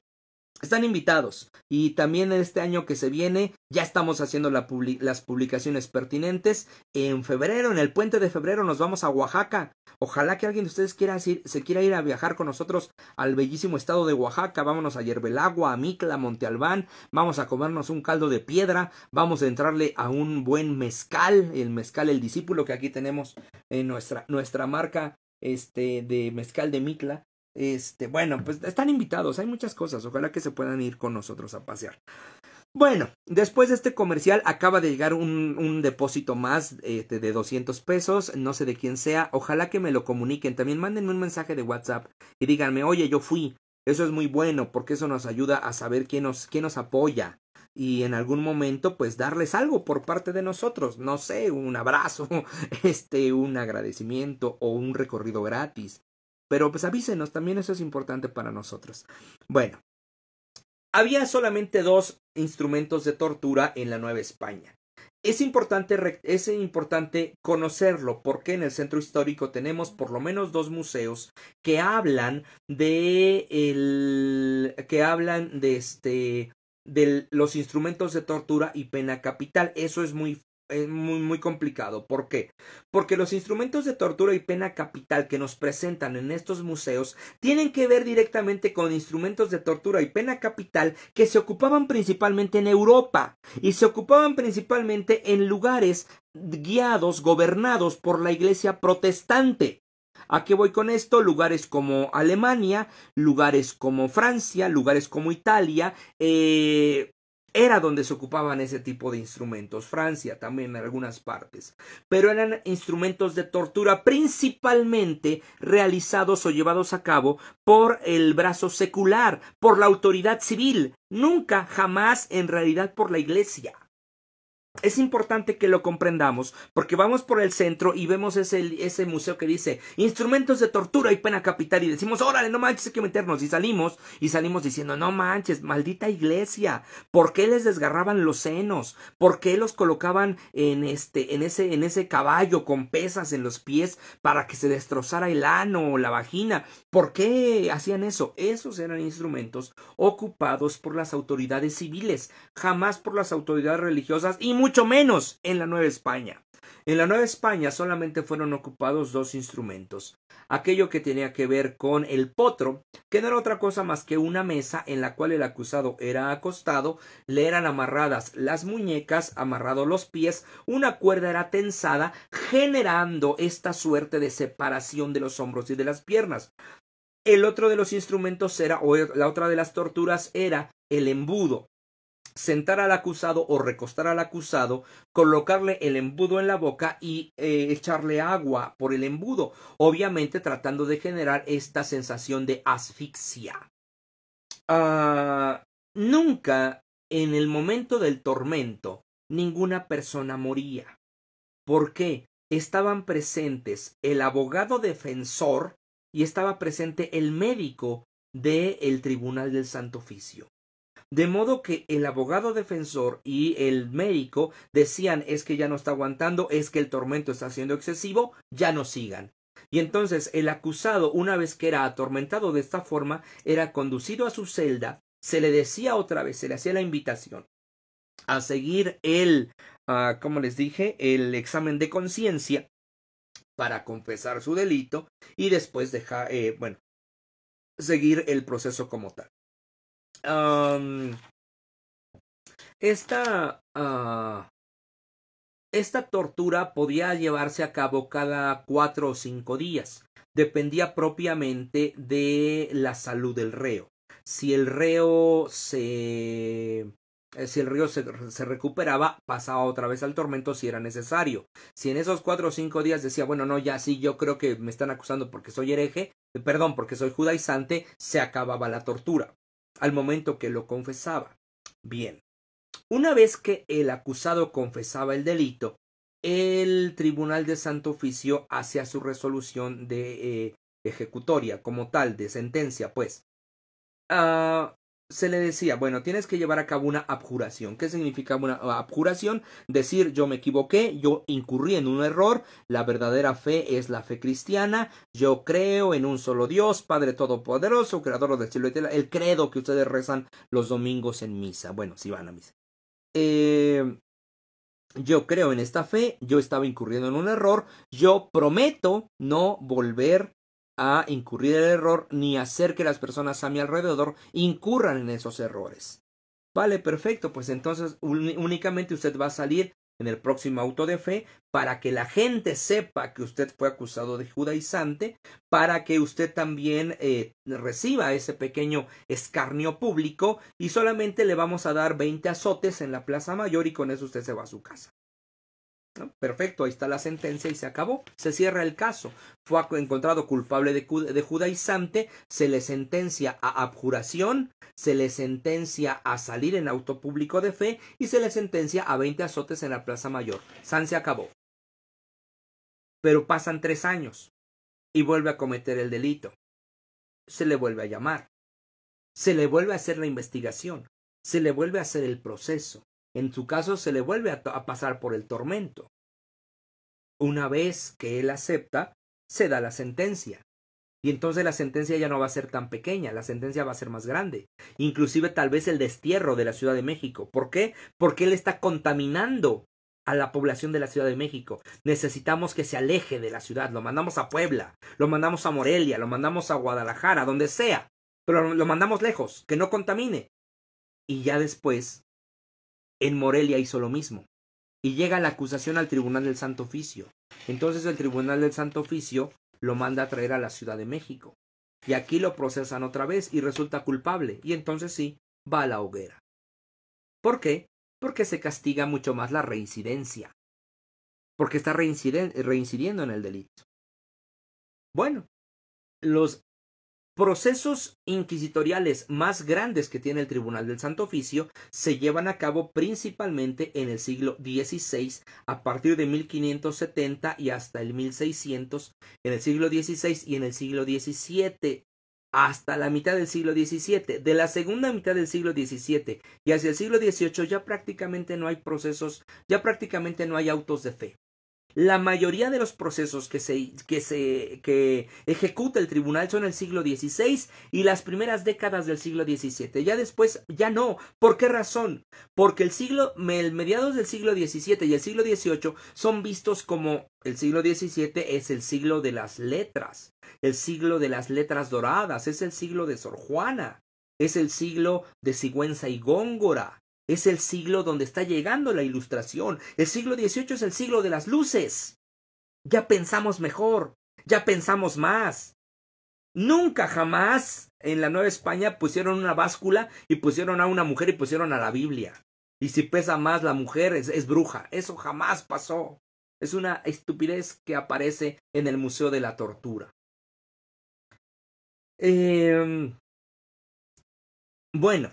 Están invitados. Y también este año que se viene, ya estamos haciendo las publicaciones pertinentes. En febrero, en el puente de febrero, nos vamos a Oaxaca. Ojalá que alguien de ustedes quiera ir, se quiera ir a viajar con nosotros al bellísimo estado de Oaxaca. Vámonos a Yerbelagua, a Micla, Monte Albán. Vamos a comernos un caldo de piedra. Vamos a entrarle a un buen mezcal. El mezcal, el discípulo que aquí tenemos en nuestra, nuestra marca este, de mezcal de Micla. Este, bueno, pues están invitados, hay muchas cosas, ojalá que se puedan ir con nosotros a pasear. Bueno, después de este comercial acaba de llegar un, depósito más este, de 200 pesos, no sé de quién sea, ojalá que me lo comuniquen, también mándenme un mensaje de WhatsApp y díganme, oye, yo fui, eso es muy bueno porque eso nos ayuda a saber quién nos, quién nos apoya y en algún momento pues darles algo por parte de nosotros, no sé, un abrazo, (laughs) este, un agradecimiento o un recorrido gratis. Pero pues avísenos, también eso es importante para nosotros. Bueno, había solamente dos instrumentos de tortura en la Nueva España. Es importante, es importante conocerlo porque en el centro histórico tenemos por lo menos dos museos que hablan de el, que hablan de este de los instrumentos de tortura y pena capital. Eso es muy es muy, muy complicado. ¿Por qué? Porque los instrumentos de tortura y pena capital que nos presentan en estos museos tienen que ver directamente con instrumentos de tortura y pena capital que se ocupaban principalmente en Europa y se ocupaban principalmente en lugares guiados, gobernados por la Iglesia protestante. ¿A qué voy con esto? Lugares como Alemania, lugares como Francia, lugares como Italia, eh, era donde se ocupaban ese tipo de instrumentos. Francia también en algunas partes. Pero eran instrumentos de tortura principalmente realizados o llevados a cabo por el brazo secular, por la autoridad civil, nunca, jamás en realidad por la Iglesia. Es importante que lo comprendamos porque vamos por el centro y vemos ese, ese museo que dice instrumentos de tortura y pena capital y decimos, órale, no manches, hay que meternos y salimos y salimos diciendo, no manches, maldita iglesia, ¿por qué les desgarraban los senos? ¿Por qué los colocaban en este, en ese, en ese caballo con pesas en los pies para que se destrozara el ano o la vagina? ¿Por qué hacían eso? Esos eran instrumentos ocupados por las autoridades civiles, jamás por las autoridades religiosas y mucho menos en la Nueva España. En la Nueva España solamente fueron ocupados dos instrumentos. Aquello que tenía que ver con el potro, que no era otra cosa más que una mesa en la cual el acusado era acostado, le eran amarradas las muñecas, amarrados los pies, una cuerda era tensada, generando esta suerte de separación de los hombros y de las piernas. El otro de los instrumentos era, o la otra de las torturas era el embudo sentar al acusado o recostar al acusado, colocarle el embudo en la boca y eh, echarle agua por el embudo, obviamente tratando de generar esta sensación de asfixia. Ah, nunca en el momento del tormento ninguna persona moría. ¿Por qué? Estaban presentes el abogado defensor y estaba presente el médico del el Tribunal del Santo Oficio. De modo que el abogado defensor y el médico decían es que ya no está aguantando, es que el tormento está siendo excesivo, ya no sigan. Y entonces el acusado, una vez que era atormentado de esta forma, era conducido a su celda, se le decía otra vez, se le hacía la invitación a seguir el, uh, como les dije, el examen de conciencia para confesar su delito y después dejar, eh, bueno, seguir el proceso como tal esta, ah, esta tortura podía llevarse a cabo cada cuatro o cinco días. Dependía propiamente de la salud del reo. Si el reo se si el reo se, se, recuperaba, pasaba otra vez al tormento si era necesario. Si en esos cuatro o cinco días decía, bueno, no, ya sí, yo creo que me están acusando porque soy hereje, perdón, porque soy judaizante, se acababa la tortura al momento que lo confesaba. Bien. Una vez que el acusado confesaba el delito, el Tribunal de Santo Oficio hacía su resolución de eh, ejecutoria como tal, de sentencia, pues. Ah, se le decía, bueno, tienes que llevar a cabo una abjuración. ¿Qué significa una abjuración? Decir, yo me equivoqué, yo incurrí en un error, la verdadera fe es la fe cristiana, yo creo en un solo Dios, Padre Todopoderoso, Creador del cielo y tierra, el credo que ustedes rezan los domingos en misa. Bueno, si van a misa. Eh, yo creo en esta fe, yo estaba incurriendo en un error, yo prometo no volver a incurrir el error ni hacer que las personas a mi alrededor incurran en esos errores. Vale, perfecto, pues entonces únicamente usted va a salir en el próximo auto de fe para que la gente sepa que usted fue acusado de judaizante, para que usted también eh, reciba ese pequeño escarnio público y solamente le vamos a dar 20 azotes en la Plaza Mayor y con eso usted se va a su casa. Perfecto, ahí está la sentencia y se acabó. Se cierra el caso. Fue encontrado culpable de, de, judaizante, se le sentencia a abjuración, se le sentencia a salir en auto público de fe y se le sentencia a 20 azotes en la Plaza Mayor. San se acabó. Pero pasan tres años y vuelve a cometer el delito. Se le vuelve a llamar. Se le vuelve a hacer la investigación. Se le vuelve a hacer el proceso en su caso se le vuelve a, pasar por el tormento. Una vez que él acepta, se da la sentencia. Y entonces la sentencia ya no va a ser tan pequeña, la sentencia va a ser más grande. Inclusive tal vez el destierro de la Ciudad de México. ¿Por qué? Porque él está contaminando a la población de la Ciudad de México. Necesitamos que se aleje de la ciudad. Lo mandamos a Puebla, lo mandamos a Morelia, lo mandamos a Guadalajara, donde sea. Pero lo mandamos lejos, que no contamine. Y ya después en Morelia hizo lo mismo. Y llega la acusación al Tribunal del Santo Oficio. Entonces el Tribunal del Santo Oficio lo manda a traer a la Ciudad de México. Y aquí lo procesan otra vez y resulta culpable. Y entonces sí, va a la hoguera. ¿Por qué? Porque se castiga mucho más la reincidencia. Porque está reincidiendo en el delito. Bueno, los procesos inquisitoriales más grandes que tiene el Tribunal del Santo Oficio se llevan a cabo principalmente en el siglo XVI, a partir de 1570 y hasta el 1600, en el siglo XVI y en el siglo XVII, hasta la mitad del siglo XVII. De la segunda mitad del siglo XVII y hacia el siglo XVIII ya prácticamente no hay procesos, ya prácticamente no hay autos de fe. La mayoría de los procesos que se, que se que ejecuta el tribunal son el siglo XVI y las primeras décadas del siglo XVII. Ya después, ya no. ¿Por qué razón? Porque el siglo, el mediados del siglo XVII y el siglo XVIII son vistos como el siglo XVII es el siglo de las letras, el siglo de las letras doradas, es el siglo de Sor Juana, es el siglo de Sigüenza y Góngora, es el siglo donde está llegando la ilustración. El siglo XVIII es el siglo de las luces. Ya pensamos mejor, ya pensamos más. Nunca jamás en la Nueva España pusieron una báscula y pusieron a una mujer y pusieron a la Biblia. Y si pesa más la mujer es, bruja. Eso jamás pasó. Es una estupidez que aparece en el Museo de la Tortura. Eh, bueno,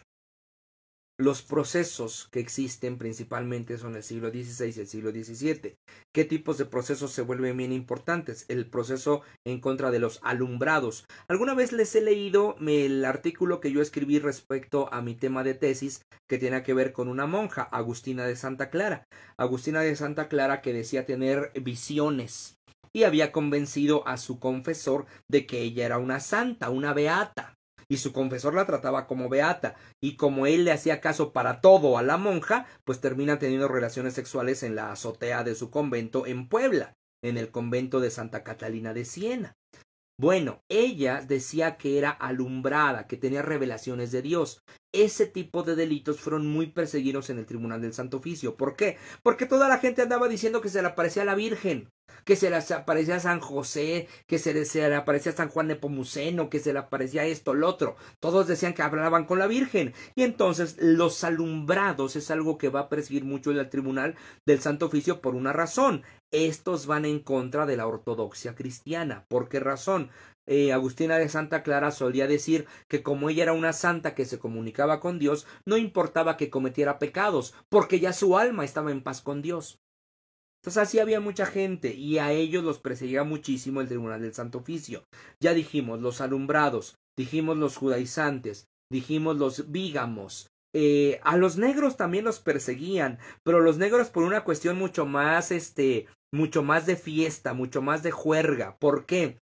los procesos que existen principalmente son el siglo XVI y el siglo XVII. ¿Qué tipos de procesos se vuelven bien importantes? El proceso en contra de los alumbrados. Alguna vez les he leído el artículo que yo escribí respecto a mi tema de tesis que tiene que ver con una monja, Agustina de Santa Clara. Agustina de Santa Clara que decía tener visiones y había convencido a su confesor de que ella era una santa, una beata y su confesor la trataba como beata, y como él le hacía caso para todo a la monja, pues termina teniendo relaciones sexuales en la azotea de su convento en Puebla, en el convento de Santa Catalina de Siena. Bueno, ella decía que era alumbrada, que tenía revelaciones de Dios. Ese tipo de delitos fueron muy perseguidos en el Tribunal del Santo Oficio. ¿Por qué? Porque toda la gente andaba diciendo que se le aparecía a la Virgen que se le aparecía a San José, que se le, aparecía a San Juan de Pomuceno, que se le aparecía esto, lo otro. Todos decían que hablaban con la Virgen. Y entonces los alumbrados es algo que va a perseguir mucho el tribunal del Santo Oficio por una razón. Estos van en contra de la ortodoxia cristiana. ¿Por qué razón? Eh, Agustina de Santa Clara solía decir que como ella era una santa que se comunicaba con Dios, no importaba que cometiera pecados, porque ya su alma estaba en paz con Dios. Entonces así había mucha gente y a ellos los perseguía muchísimo el Tribunal del Santo Oficio. Ya dijimos los alumbrados, dijimos los judaizantes, dijimos los vígamos. Eh, a los negros también los perseguían, pero los negros por una cuestión mucho más, este, mucho más de fiesta, mucho más de juerga. ¿Por qué?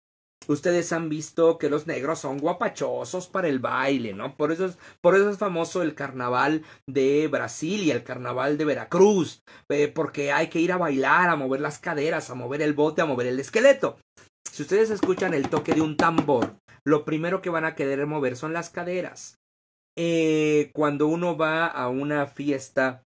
Ustedes han visto que los negros son guapachosos para el baile, ¿no? Por eso es, por eso es famoso el carnaval de Brasil y el carnaval de Veracruz, eh, porque hay que ir a bailar, a mover las caderas, a mover el bote, a mover el esqueleto. Si ustedes escuchan el toque de un tambor, lo primero que van a querer mover son las caderas. Eh, cuando uno va a una fiesta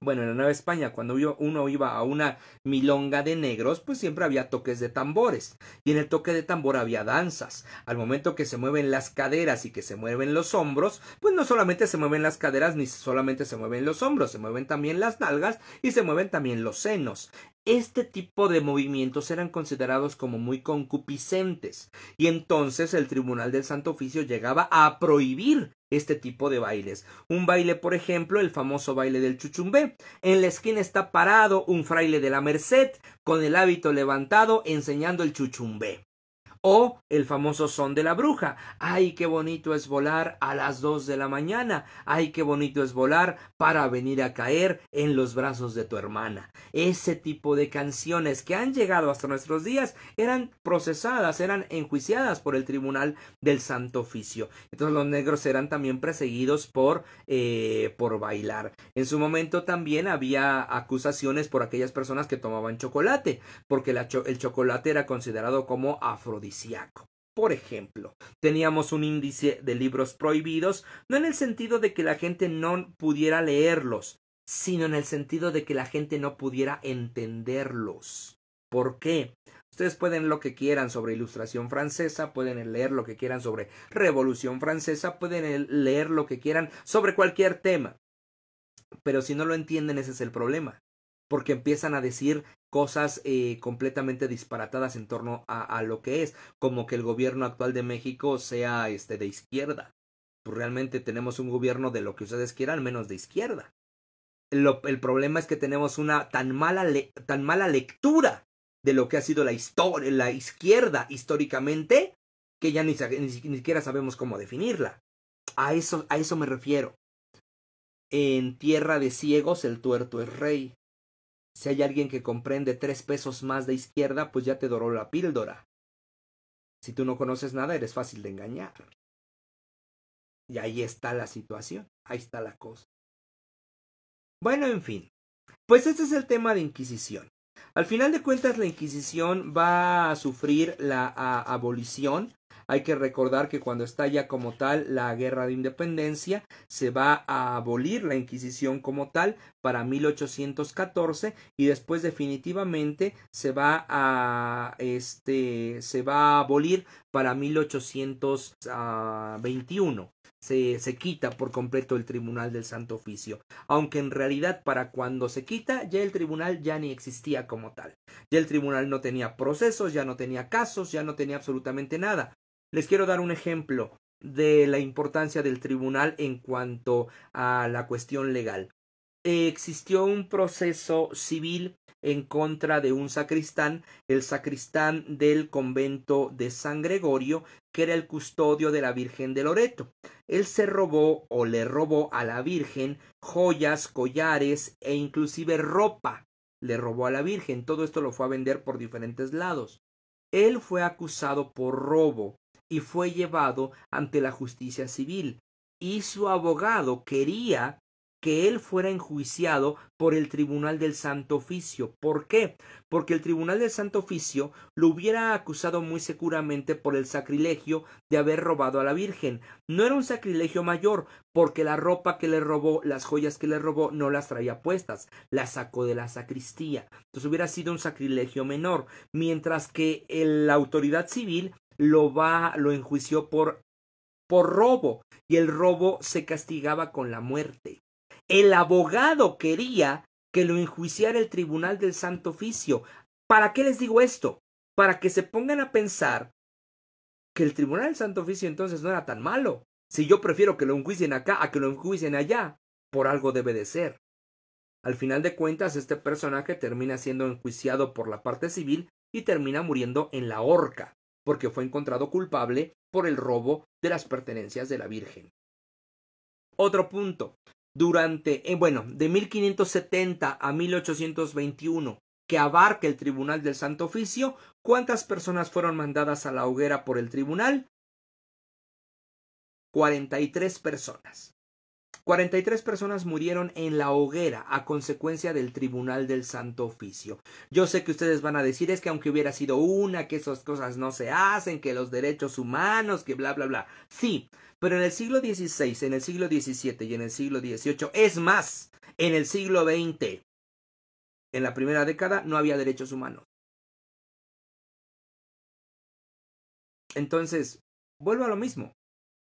bueno, en la Nueva España, cuando uno iba a una milonga de negros, pues siempre había toques de tambores. Y en el toque de tambor había danzas. Al momento que se mueven las caderas y que se mueven los hombros, pues no solamente se mueven las caderas ni solamente se mueven los hombros, se mueven también las nalgas y se mueven también los senos. Este tipo de movimientos eran considerados como muy concupiscentes y entonces el Tribunal del Santo Oficio llegaba a prohibir este tipo de bailes. Un baile, por ejemplo, el famoso baile del chuchumbé. En la esquina está parado un fraile de la Merced con el hábito levantado enseñando el chuchumbé. O el famoso son de la bruja. Ay, qué bonito es volar a las dos de la mañana. Ay, qué bonito es volar para venir a caer en los brazos de tu hermana. Ese tipo de canciones que han llegado hasta nuestros días eran procesadas, eran enjuiciadas por el Tribunal del Santo Oficio. Entonces los negros eran también perseguidos por, eh, por bailar. En su momento también había acusaciones por aquellas personas que tomaban chocolate, porque el chocolate era considerado como afrodisíaco por ejemplo, teníamos un índice de libros prohibidos, no en el sentido de que la gente no pudiera leerlos, sino en el sentido de que la gente no pudiera entenderlos. ¿Por qué? Ustedes pueden lo que quieran sobre ilustración francesa, pueden leer lo que quieran sobre revolución francesa, pueden leer lo que quieran sobre cualquier tema. Pero si no lo entienden, ese es el problema porque empiezan a decir cosas eh, completamente disparatadas en torno a, lo que es, como que el gobierno actual de México sea este de izquierda. Pues realmente tenemos un gobierno de lo que ustedes quieran, menos de izquierda. El problema es que tenemos una tan mala, tan mala lectura de lo que ha sido la historia, la izquierda históricamente, que ya ni, ni, ni siquiera sabemos cómo definirla. A eso, a eso me refiero. En tierra de ciegos el tuerto es rey. Si hay alguien que comprende tres pesos más de izquierda, pues ya te doró la píldora. Si tú no conoces nada, eres fácil de engañar. Y ahí está la situación, ahí está la cosa. Bueno, en fin, pues este es el tema de Inquisición. Al final de cuentas, la Inquisición va a sufrir la abolición hay que recordar que cuando estalla como tal la guerra de independencia, se va a abolir la Inquisición como tal para 1814 y después definitivamente se va a este se va a abolir para 1821 se, se quita por completo el Tribunal del Santo Oficio, aunque en realidad para cuando se quita ya el tribunal ya ni existía como tal. Ya el tribunal no tenía procesos, ya no tenía casos, ya no tenía absolutamente nada. Les quiero dar un ejemplo de la importancia del tribunal en cuanto a la cuestión legal. Existió un proceso civil en contra de un sacristán, el sacristán del convento de San Gregorio, que era el custodio de la Virgen de Loreto. Él se robó o le robó a la Virgen joyas, collares e inclusive ropa. Le robó a la Virgen. Todo esto lo fue a vender por diferentes lados. Él fue acusado por robo y fue llevado ante la justicia civil. Y su abogado quería que él fuera enjuiciado por el Tribunal del Santo Oficio. ¿Por qué? Porque el Tribunal del Santo Oficio lo hubiera acusado muy seguramente por el sacrilegio de haber robado a la Virgen. No era un sacrilegio mayor, porque la ropa que le robó, las joyas que le robó, no las traía puestas, las sacó de la sacristía. Entonces hubiera sido un sacrilegio menor, mientras que la autoridad civil lo va, lo enjuició por, por robo, y el robo se castigaba con la muerte. El abogado quería que lo enjuiciara el Tribunal del Santo Oficio. ¿Para qué les digo esto? Para que se pongan a pensar que el Tribunal del Santo Oficio entonces no era tan malo. Si yo prefiero que lo enjuicien acá a que lo enjuicien allá, por algo debe de ser. Al final de cuentas, este personaje termina siendo enjuiciado por la parte civil y termina muriendo en la horca porque fue encontrado culpable por el robo de las pertenencias de la Virgen. Otro punto. Durante, eh, bueno, de 1570 a 1821, que abarca el Tribunal del Santo Oficio, ¿cuántas personas fueron mandadas a la hoguera por el tribunal? 43 personas. 43 personas murieron en la hoguera a consecuencia del Tribunal del Santo Oficio. Yo sé que ustedes van a decir es que aunque hubiera sido una, que esas cosas no se hacen, que los derechos humanos, que bla, bla, bla. Sí, pero en el siglo XVI, en el siglo XVII y en el siglo XVIII, es más, en el siglo XX, en la primera década no había derechos humanos. Entonces, vuelvo a lo mismo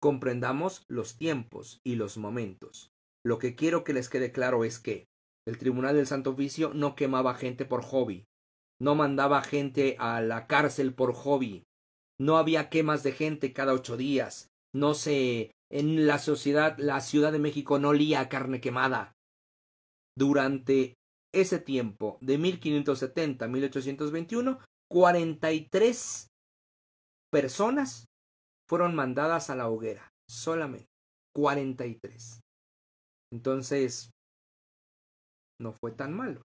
comprendamos los tiempos y los momentos. Lo que quiero que les quede claro es que el Tribunal del Santo Oficio no quemaba gente por hobby, no mandaba gente a la cárcel por hobby, no había quemas de gente cada ocho días, no se en la sociedad, la Ciudad de México no lía carne quemada. Durante ese tiempo, de 1570 a 1821, 43 personas fueron mandadas a la hoguera, solamente 43. Entonces, no fue tan malo.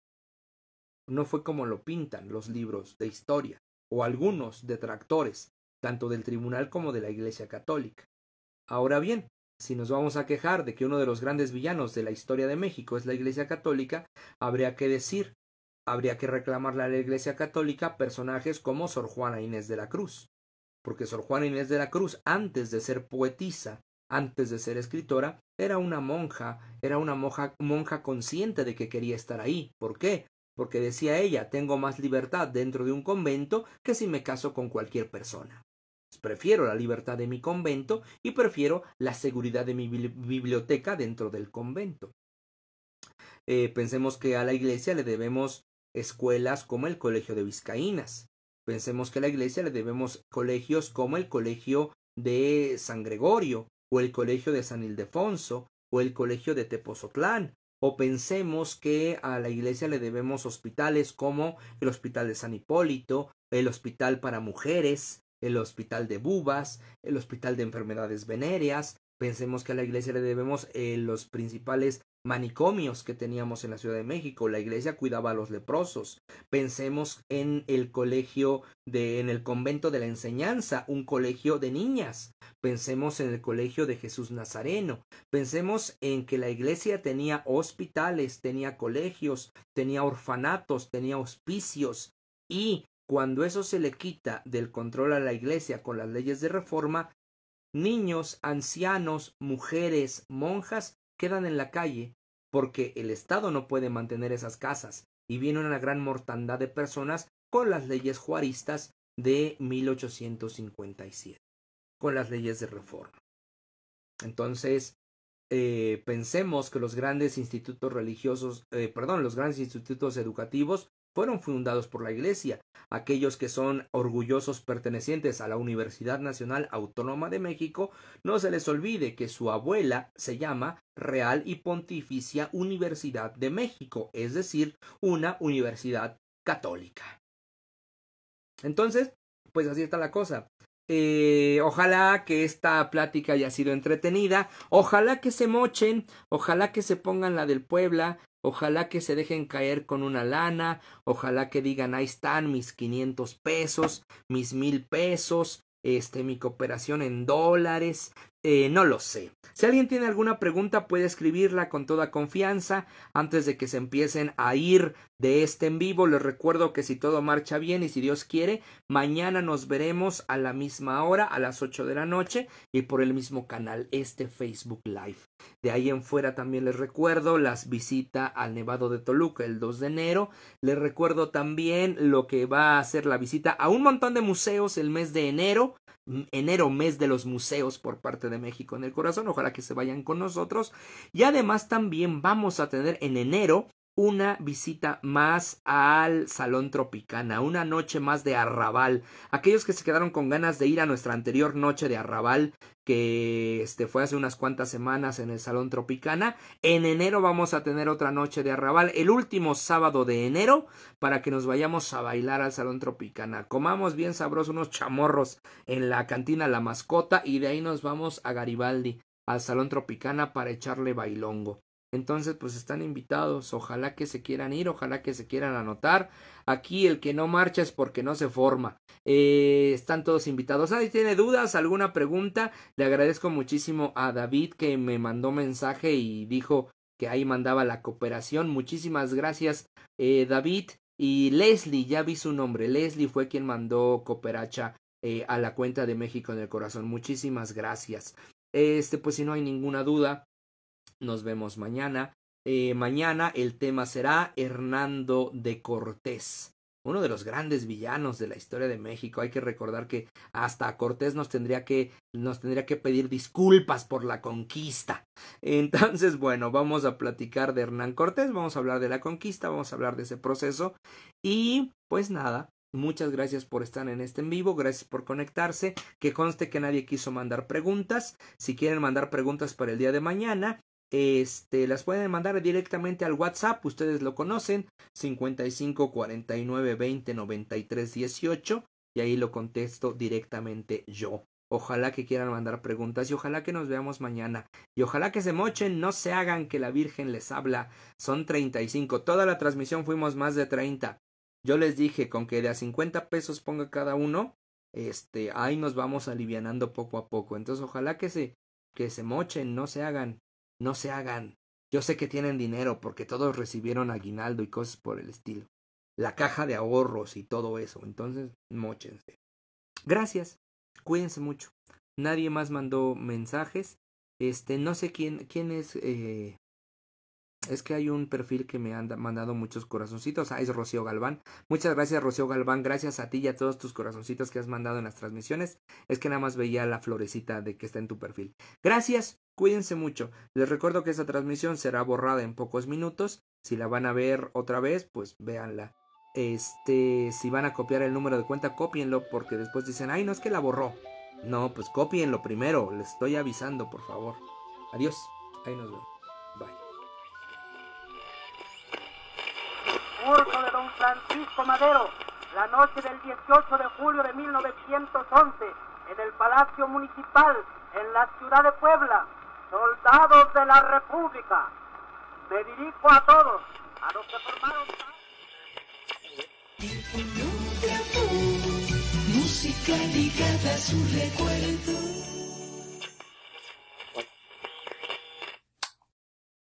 No fue como lo pintan los libros de historia o algunos detractores, tanto del tribunal como de la Iglesia Católica. Ahora bien, si nos vamos a quejar de que uno de los grandes villanos de la historia de México es la Iglesia Católica, habría que decir, habría que reclamarle a la Iglesia Católica personajes como Sor Juana Inés de la Cruz, porque Sor Juana Inés de la Cruz, antes de ser poetisa, antes de ser escritora, era una monja, era una monja, consciente de que quería estar ahí. ¿Por qué? Porque decía ella, tengo más libertad dentro de un convento que si me caso con cualquier persona. Prefiero la libertad de mi convento y prefiero la seguridad de mi biblioteca dentro del convento. Eh, pensemos que a la iglesia le debemos escuelas como el Colegio de Vizcaínas, Pensemos que a la iglesia le debemos colegios como el colegio de San Gregorio, o el colegio de San Ildefonso, o el colegio de Tepozotlán, o pensemos que a la iglesia le debemos hospitales como el hospital de San Hipólito, el hospital para mujeres, el hospital de bubas, el hospital de enfermedades venéreas, pensemos que a la iglesia le debemos eh, los principales manicomios que teníamos en la Ciudad de México. La iglesia cuidaba a los leprosos. Pensemos en el colegio de, en el convento de la enseñanza, un colegio de niñas. Pensemos en el colegio de Jesús Nazareno. Pensemos en que la iglesia tenía hospitales, tenía colegios, tenía orfanatos, tenía hospicios. Y cuando eso se le quita del control a la iglesia con las leyes de reforma, niños, ancianos, mujeres, monjas quedan en la calle porque el Estado no puede mantener esas casas y viene una gran mortandad de personas con las leyes juaristas de 1857, con las leyes de reforma. Entonces, eh, pensemos que los grandes institutos religiosos, eh, perdón, los grandes institutos educativos fueron fundados por la Iglesia. Aquellos que son orgullosos pertenecientes a la Universidad Nacional Autónoma de México, no se les olvide que su abuela se llama Real y Pontificia Universidad de México, es decir, una universidad católica. Entonces, pues así está la cosa. Eh, ojalá que esta plática haya sido entretenida. Ojalá que se mochen. Ojalá que se pongan la del Puebla. Ojalá que se dejen caer con una lana, ojalá que digan ahí están mis quinientos pesos, mis mil pesos, este, mi cooperación en dólares, eh, no lo sé. Si alguien tiene alguna pregunta puede escribirla con toda confianza antes de que se empiecen a ir de este en vivo. Les recuerdo que si todo marcha bien y si Dios quiere, mañana nos veremos a la misma hora, a las ocho de la noche y por el mismo canal, este Facebook Live. De ahí en fuera también les recuerdo las visitas al Nevado de Toluca el 2 de enero. Les recuerdo también lo que va a ser la visita a un montón de museos el mes de enero enero mes de los museos por parte de México en el corazón. Ojalá que se vayan con nosotros. Y además también vamos a tener en enero una visita más al Salón Tropicana, una noche más de arrabal. Aquellos que se quedaron con ganas de ir a nuestra anterior noche de arrabal, que este fue hace unas cuantas semanas en el Salón Tropicana, en enero vamos a tener otra noche de arrabal, el último sábado de enero, para que nos vayamos a bailar al Salón Tropicana. Comamos bien sabrosos unos chamorros en la cantina La Mascota y de ahí nos vamos a Garibaldi al Salón Tropicana para echarle bailongo. Entonces, pues están invitados, ojalá que se quieran ir, ojalá que se quieran anotar. Aquí el que no marcha es porque no se forma. Eh, están todos invitados. ¿Nadie tiene dudas? ¿Alguna pregunta? Le agradezco muchísimo a David que me mandó mensaje y dijo que ahí mandaba la cooperación. Muchísimas gracias, eh, David. Y Leslie, ya vi su nombre. Leslie fue quien mandó cooperacha eh, a la cuenta de México en el corazón. Muchísimas gracias. Este, pues si no hay ninguna duda, nos vemos mañana. Eh, mañana el tema será Hernando de Cortés, uno de los grandes villanos de la historia de México. Hay que recordar que hasta Cortés nos tendría que nos tendría que pedir disculpas por la conquista. (laughs) Entonces, bueno, vamos a platicar de Hernán Cortés, vamos a hablar de la conquista, vamos a hablar de ese proceso y pues nada, Muchas gracias por estar en este en vivo, gracias por conectarse. Que conste que nadie quiso mandar preguntas. Si quieren mandar preguntas para el día de mañana, este, las pueden mandar directamente al WhatsApp, ustedes lo conocen, 55 49 20 93 18 y ahí lo contesto directamente yo. Ojalá que quieran mandar preguntas y ojalá que nos veamos mañana. Y ojalá que se mochen, no se hagan que la Virgen les habla. Son 35. Toda la transmisión fuimos más de 30. Yo les dije, con que de a 50 pesos ponga cada uno, este, ahí nos vamos alivianando poco a poco. Entonces, ojalá que se, que se mochen, no se hagan no se hagan. Yo sé que tienen dinero porque todos recibieron aguinaldo y cosas por el estilo. La caja de ahorros y todo eso. Entonces, mochense. Gracias. Cuídense mucho. Nadie más mandó mensajes. Este, no sé quién, es. Eh, es que hay un perfil que me han mandado muchos corazoncitos. Ah, es Rocío Galván. Muchas gracias, Rocío Galván. Gracias a ti y a todos tus corazoncitos que has mandado en las transmisiones. Es que nada más veía la florecita de que está en tu perfil. Gracias. Cuídense mucho. Les recuerdo que esta transmisión será borrada en pocos minutos. Si la van a ver otra vez, pues véanla. Este, si van a copiar el número de cuenta, cópienlo porque después dicen, ay, no es que la borró. No, pues cópienlo primero. Les estoy avisando, por favor. Adiós. Ahí nos vemos. De don Francisco Madero, la noche del 18 de julio de 1911, en el Palacio Municipal, en la ciudad de Puebla soldados de la República, me dirijo a todos, a los que formaron... música ligada a su recuerdo.